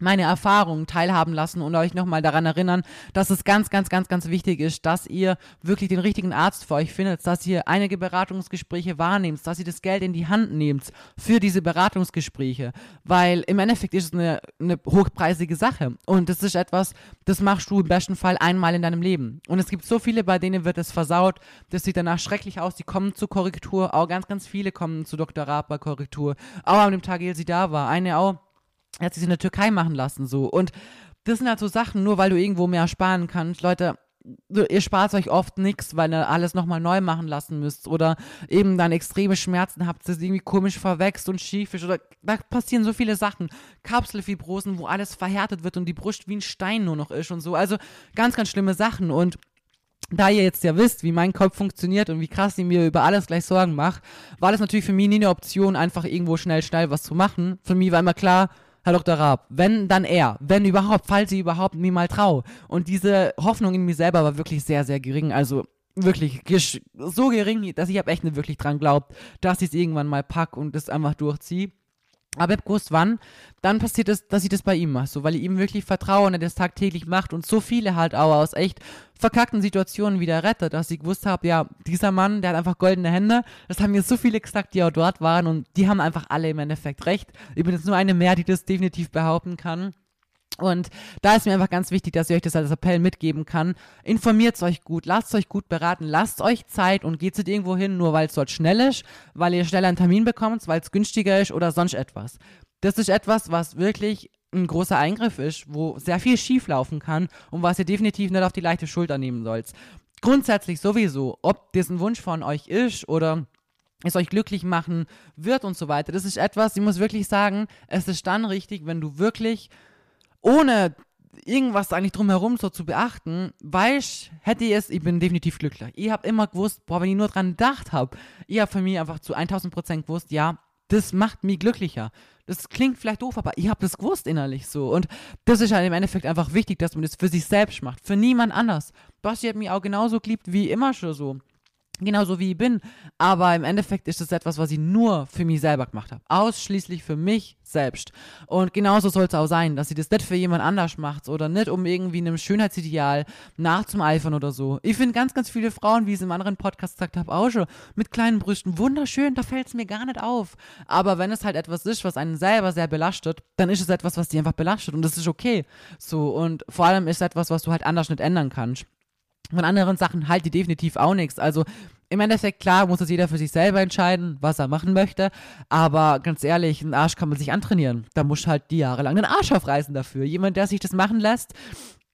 meine Erfahrungen teilhaben lassen und euch nochmal daran erinnern, dass es ganz, ganz, ganz, ganz wichtig ist, dass ihr wirklich den richtigen Arzt für euch findet, dass ihr einige Beratungsgespräche wahrnehmt, dass ihr das Geld in die Hand nehmt für diese Beratungsgespräche, weil im Endeffekt ist es eine, eine hochpreisige Sache und das ist etwas, das machst du im besten Fall einmal in deinem Leben. Und es gibt so viele, bei denen wird es versaut, das sieht danach schrecklich aus, die kommen zur Korrektur, auch ganz, ganz viele kommen zu Dr. Bei Korrektur, auch an dem Tag, ehe sie da war, eine auch er hat sich in der Türkei machen lassen, so. Und das sind halt so Sachen, nur weil du irgendwo mehr sparen kannst. Leute, ihr spart euch oft nichts, weil ihr alles nochmal neu machen lassen müsst oder eben dann extreme Schmerzen habt, das irgendwie komisch verwächst und schief ist oder da passieren so viele Sachen. Kapselfibrosen, wo alles verhärtet wird und die Brust wie ein Stein nur noch ist und so. Also ganz, ganz schlimme Sachen und da ihr jetzt ja wisst, wie mein Kopf funktioniert und wie krass ich mir über alles gleich Sorgen mache, war das natürlich für mich nie eine Option, einfach irgendwo schnell, schnell was zu machen. Für mich war immer klar, Herr Dr. Raab, wenn, dann er. Wenn überhaupt, falls ich überhaupt mir mal traue. Und diese Hoffnung in mir selber war wirklich sehr, sehr gering. Also wirklich so gering, dass ich habe echt nicht wirklich dran glaubt, dass ich es irgendwann mal pack und das einfach durchziehe. Aber ich habe gewusst, wann, dann passiert es, dass ich das bei ihm mache, so, weil ich ihm wirklich vertraue und er das tagtäglich macht und so viele halt auch aus echt verkackten Situationen wieder rettet, dass ich gewusst habe, ja, dieser Mann, der hat einfach goldene Hände, das haben mir so viele gesagt, die auch dort waren und die haben einfach alle im Endeffekt recht. Ich bin jetzt nur eine mehr, die das definitiv behaupten kann. Und da ist mir einfach ganz wichtig, dass ich euch das als Appell mitgeben kann. Informiert euch gut, lasst euch gut beraten, lasst euch Zeit und geht nicht irgendwo hin, nur weil es dort schnell ist, weil ihr schneller einen Termin bekommt, weil es günstiger ist oder sonst etwas. Das ist etwas, was wirklich ein großer Eingriff ist, wo sehr viel schief laufen kann und was ihr definitiv nicht auf die leichte Schulter nehmen sollt. Grundsätzlich sowieso, ob das ein Wunsch von euch ist oder es euch glücklich machen wird und so weiter. Das ist etwas, ich muss wirklich sagen, es ist dann richtig, wenn du wirklich ohne irgendwas eigentlich drumherum so zu beachten, weiß, hätte ich es, ich bin definitiv glücklich. Ich habe immer gewusst, boah, wenn ich nur dran gedacht habe, ich habe für mich einfach zu 1000 Prozent gewusst, ja, das macht mich glücklicher. Das klingt vielleicht doof, aber ich habe das gewusst innerlich so. Und das ist halt im Endeffekt einfach wichtig, dass man das für sich selbst macht, für niemand anders. Basti hat mich auch genauso geliebt wie immer schon so genauso wie ich bin. Aber im Endeffekt ist es etwas, was ich nur für mich selber gemacht habe. Ausschließlich für mich selbst. Und genauso soll es auch sein, dass sie das nicht für jemand anders macht oder nicht, um irgendwie einem Schönheitsideal nachzueifern oder so. Ich finde ganz, ganz viele Frauen, wie ich es im anderen Podcast gesagt habe, auch schon, mit kleinen Brüsten, wunderschön, da fällt es mir gar nicht auf. Aber wenn es halt etwas ist, was einen selber sehr belastet, dann ist es etwas, was dich einfach belastet und das ist okay. So, und vor allem ist es etwas, was du halt anders nicht ändern kannst. Von anderen Sachen halte ich definitiv auch nichts. Also im Endeffekt, klar, muss das jeder für sich selber entscheiden, was er machen möchte. Aber ganz ehrlich, einen Arsch kann man sich antrainieren. Da muss halt die Jahre lang den Arsch aufreißen dafür. Jemand, der sich das machen lässt.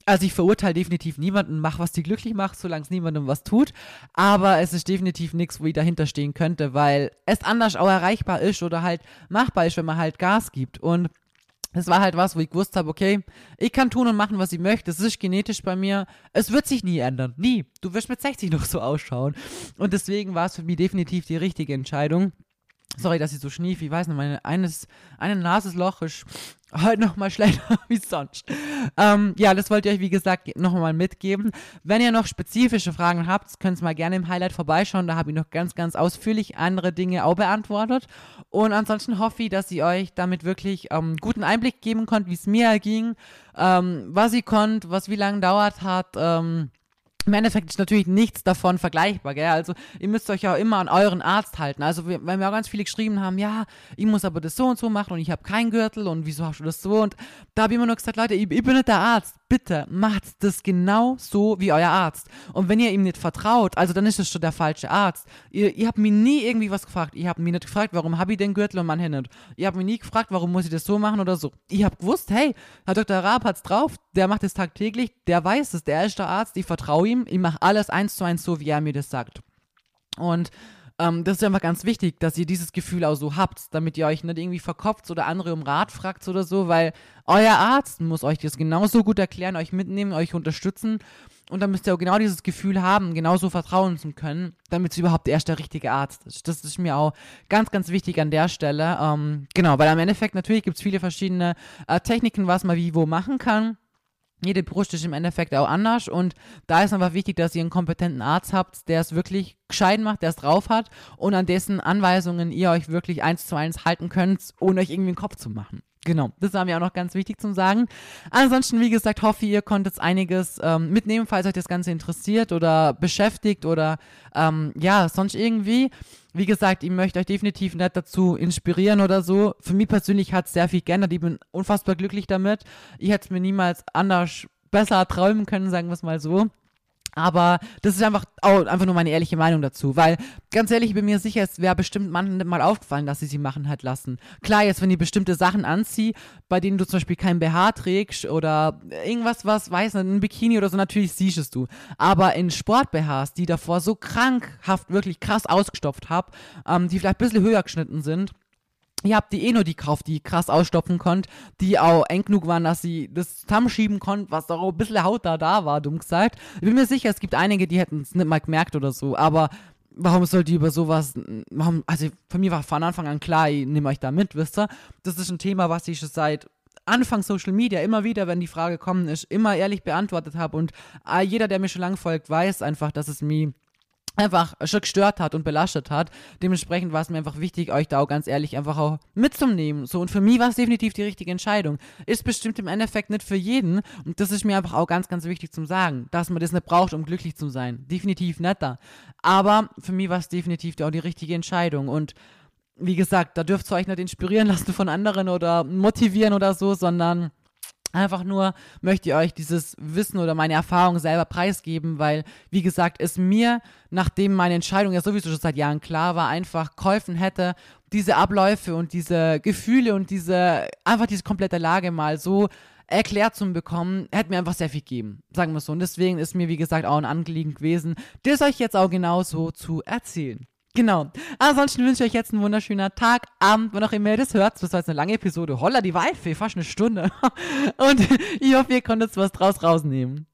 Also ich verurteile definitiv niemanden, mach was die glücklich macht, solange es niemandem was tut. Aber es ist definitiv nichts, wo ich dahinter stehen könnte, weil es anders auch erreichbar ist oder halt machbar ist, wenn man halt Gas gibt. Und das war halt was, wo ich gewusst habe, okay, ich kann tun und machen, was ich möchte. Das ist genetisch bei mir. Es wird sich nie ändern. Nie. Du wirst mit 60 noch so ausschauen. Und deswegen war es für mich definitiv die richtige Entscheidung. Sorry, dass ich so schnief. Ich weiß nicht, meine eines, eine Nasesloch ist heute nochmal schlechter wie sonst. Ähm, ja, das wollte ich euch, wie gesagt, nochmal mitgeben. Wenn ihr noch spezifische Fragen habt, könnt ihr mal gerne im Highlight vorbeischauen. Da habe ich noch ganz, ganz ausführlich andere Dinge auch beantwortet. Und ansonsten hoffe ich, dass ich euch damit wirklich ähm, guten Einblick geben konnte, wie es mir erging, ähm, was ich konnte, was wie lange dauert hat. Ähm, im Endeffekt ist natürlich nichts davon vergleichbar, gell? Also ihr müsst euch ja immer an euren Arzt halten. Also wenn wir auch ganz viele geschrieben haben, ja, ich muss aber das so und so machen und ich habe keinen Gürtel und wieso hast du das so? Und da habe ich immer nur gesagt, Leute, ich, ich bin nicht der Arzt bitte macht das genau so wie euer Arzt. Und wenn ihr ihm nicht vertraut, also dann ist es schon der falsche Arzt. Ihr, ihr habt mir nie irgendwie was gefragt. Ihr habt mich nicht gefragt, warum habe ich den Gürtel und man hindert. Ihr habt mich nie gefragt, warum muss ich das so machen oder so. Ich habe gewusst, hey, Herr Dr. Raab hat's drauf, der macht es tagtäglich, der weiß es, der ist der Arzt, ich vertraue ihm, ich mache alles eins zu eins so, wie er mir das sagt. Und ähm, das ist einfach ganz wichtig, dass ihr dieses Gefühl auch so habt, damit ihr euch nicht irgendwie verkopft oder andere um Rat fragt oder so, weil euer Arzt muss euch das genauso gut erklären, euch mitnehmen, euch unterstützen. Und dann müsst ihr auch genau dieses Gefühl haben, genauso vertrauen zu können, damit es überhaupt erst der richtige Arzt ist. Das ist mir auch ganz, ganz wichtig an der Stelle. Ähm, genau, weil am Endeffekt natürlich gibt es viele verschiedene äh, Techniken, was man wie wo machen kann jede Brust ist im Endeffekt auch anders und da ist einfach wichtig, dass ihr einen kompetenten Arzt habt, der es wirklich gescheit macht, der es drauf hat und an dessen Anweisungen ihr euch wirklich eins zu eins halten könnt, ohne euch irgendwie den Kopf zu machen. Genau, das war mir auch noch ganz wichtig zu sagen. Ansonsten, wie gesagt, hoffe ihr konntet einiges ähm, mitnehmen, falls euch das Ganze interessiert oder beschäftigt oder ähm, ja, sonst irgendwie. Wie gesagt, ich möchte euch definitiv nicht dazu inspirieren oder so. Für mich persönlich hat es sehr viel geändert. Ich bin unfassbar glücklich damit. Ich hätte es mir niemals anders besser träumen können, sagen wir es mal so. Aber das ist einfach, oh, einfach nur meine ehrliche Meinung dazu. Weil, ganz ehrlich, ich bin mir sicher, es wäre bestimmt manchen mal aufgefallen, dass sie sie machen hat lassen. Klar, jetzt, wenn die bestimmte Sachen anzieht, bei denen du zum Beispiel kein BH trägst oder irgendwas, was, weiß nicht, ein Bikini oder so, natürlich siehst du. Aber in Sport-BHs, die davor so krankhaft, wirklich krass ausgestopft hab, ähm, die vielleicht ein bisschen höher geschnitten sind, Ihr habt die eh nur die gekauft, die krass ausstopfen konnte, die auch eng genug waren, dass sie das zusammenschieben konnte, was auch ein bisschen Haut da da war, dumm gesagt. Ich bin mir sicher, es gibt einige, die hätten es nicht mal gemerkt oder so, aber warum sollt ihr über sowas, warum, also für mich war von Anfang an klar, ich nehme euch da mit, wisst ihr? Das ist ein Thema, was ich schon seit Anfang Social Media immer wieder, wenn die Frage kommen ist, immer ehrlich beantwortet habe und äh, jeder, der mir schon lange folgt, weiß einfach, dass es mir einfach schon gestört hat und belastet hat. Dementsprechend war es mir einfach wichtig, euch da auch ganz ehrlich einfach auch mitzunehmen. So, und für mich war es definitiv die richtige Entscheidung. Ist bestimmt im Endeffekt nicht für jeden. Und das ist mir einfach auch ganz, ganz wichtig zu sagen, dass man das nicht braucht, um glücklich zu sein. Definitiv netter. Aber für mich war es definitiv auch die richtige Entscheidung. Und wie gesagt, da dürft ihr euch nicht inspirieren lassen von anderen oder motivieren oder so, sondern Einfach nur möchte ich euch dieses Wissen oder meine Erfahrung selber preisgeben, weil, wie gesagt, es mir, nachdem meine Entscheidung ja sowieso schon seit Jahren klar war, einfach geholfen hätte, diese Abläufe und diese Gefühle und diese, einfach diese komplette Lage mal so erklärt zu bekommen, hätte mir einfach sehr viel gegeben, sagen wir so. Und deswegen ist mir, wie gesagt, auch ein Anliegen gewesen, das euch jetzt auch genauso zu erzählen. Genau. Ansonsten wünsche ich euch jetzt einen wunderschönen Tag, Abend, wann auch immer ihr das hört. Das war jetzt eine lange Episode. Holla, die Waldfee, fast eine Stunde. Und ich hoffe, ihr konntet was draus rausnehmen.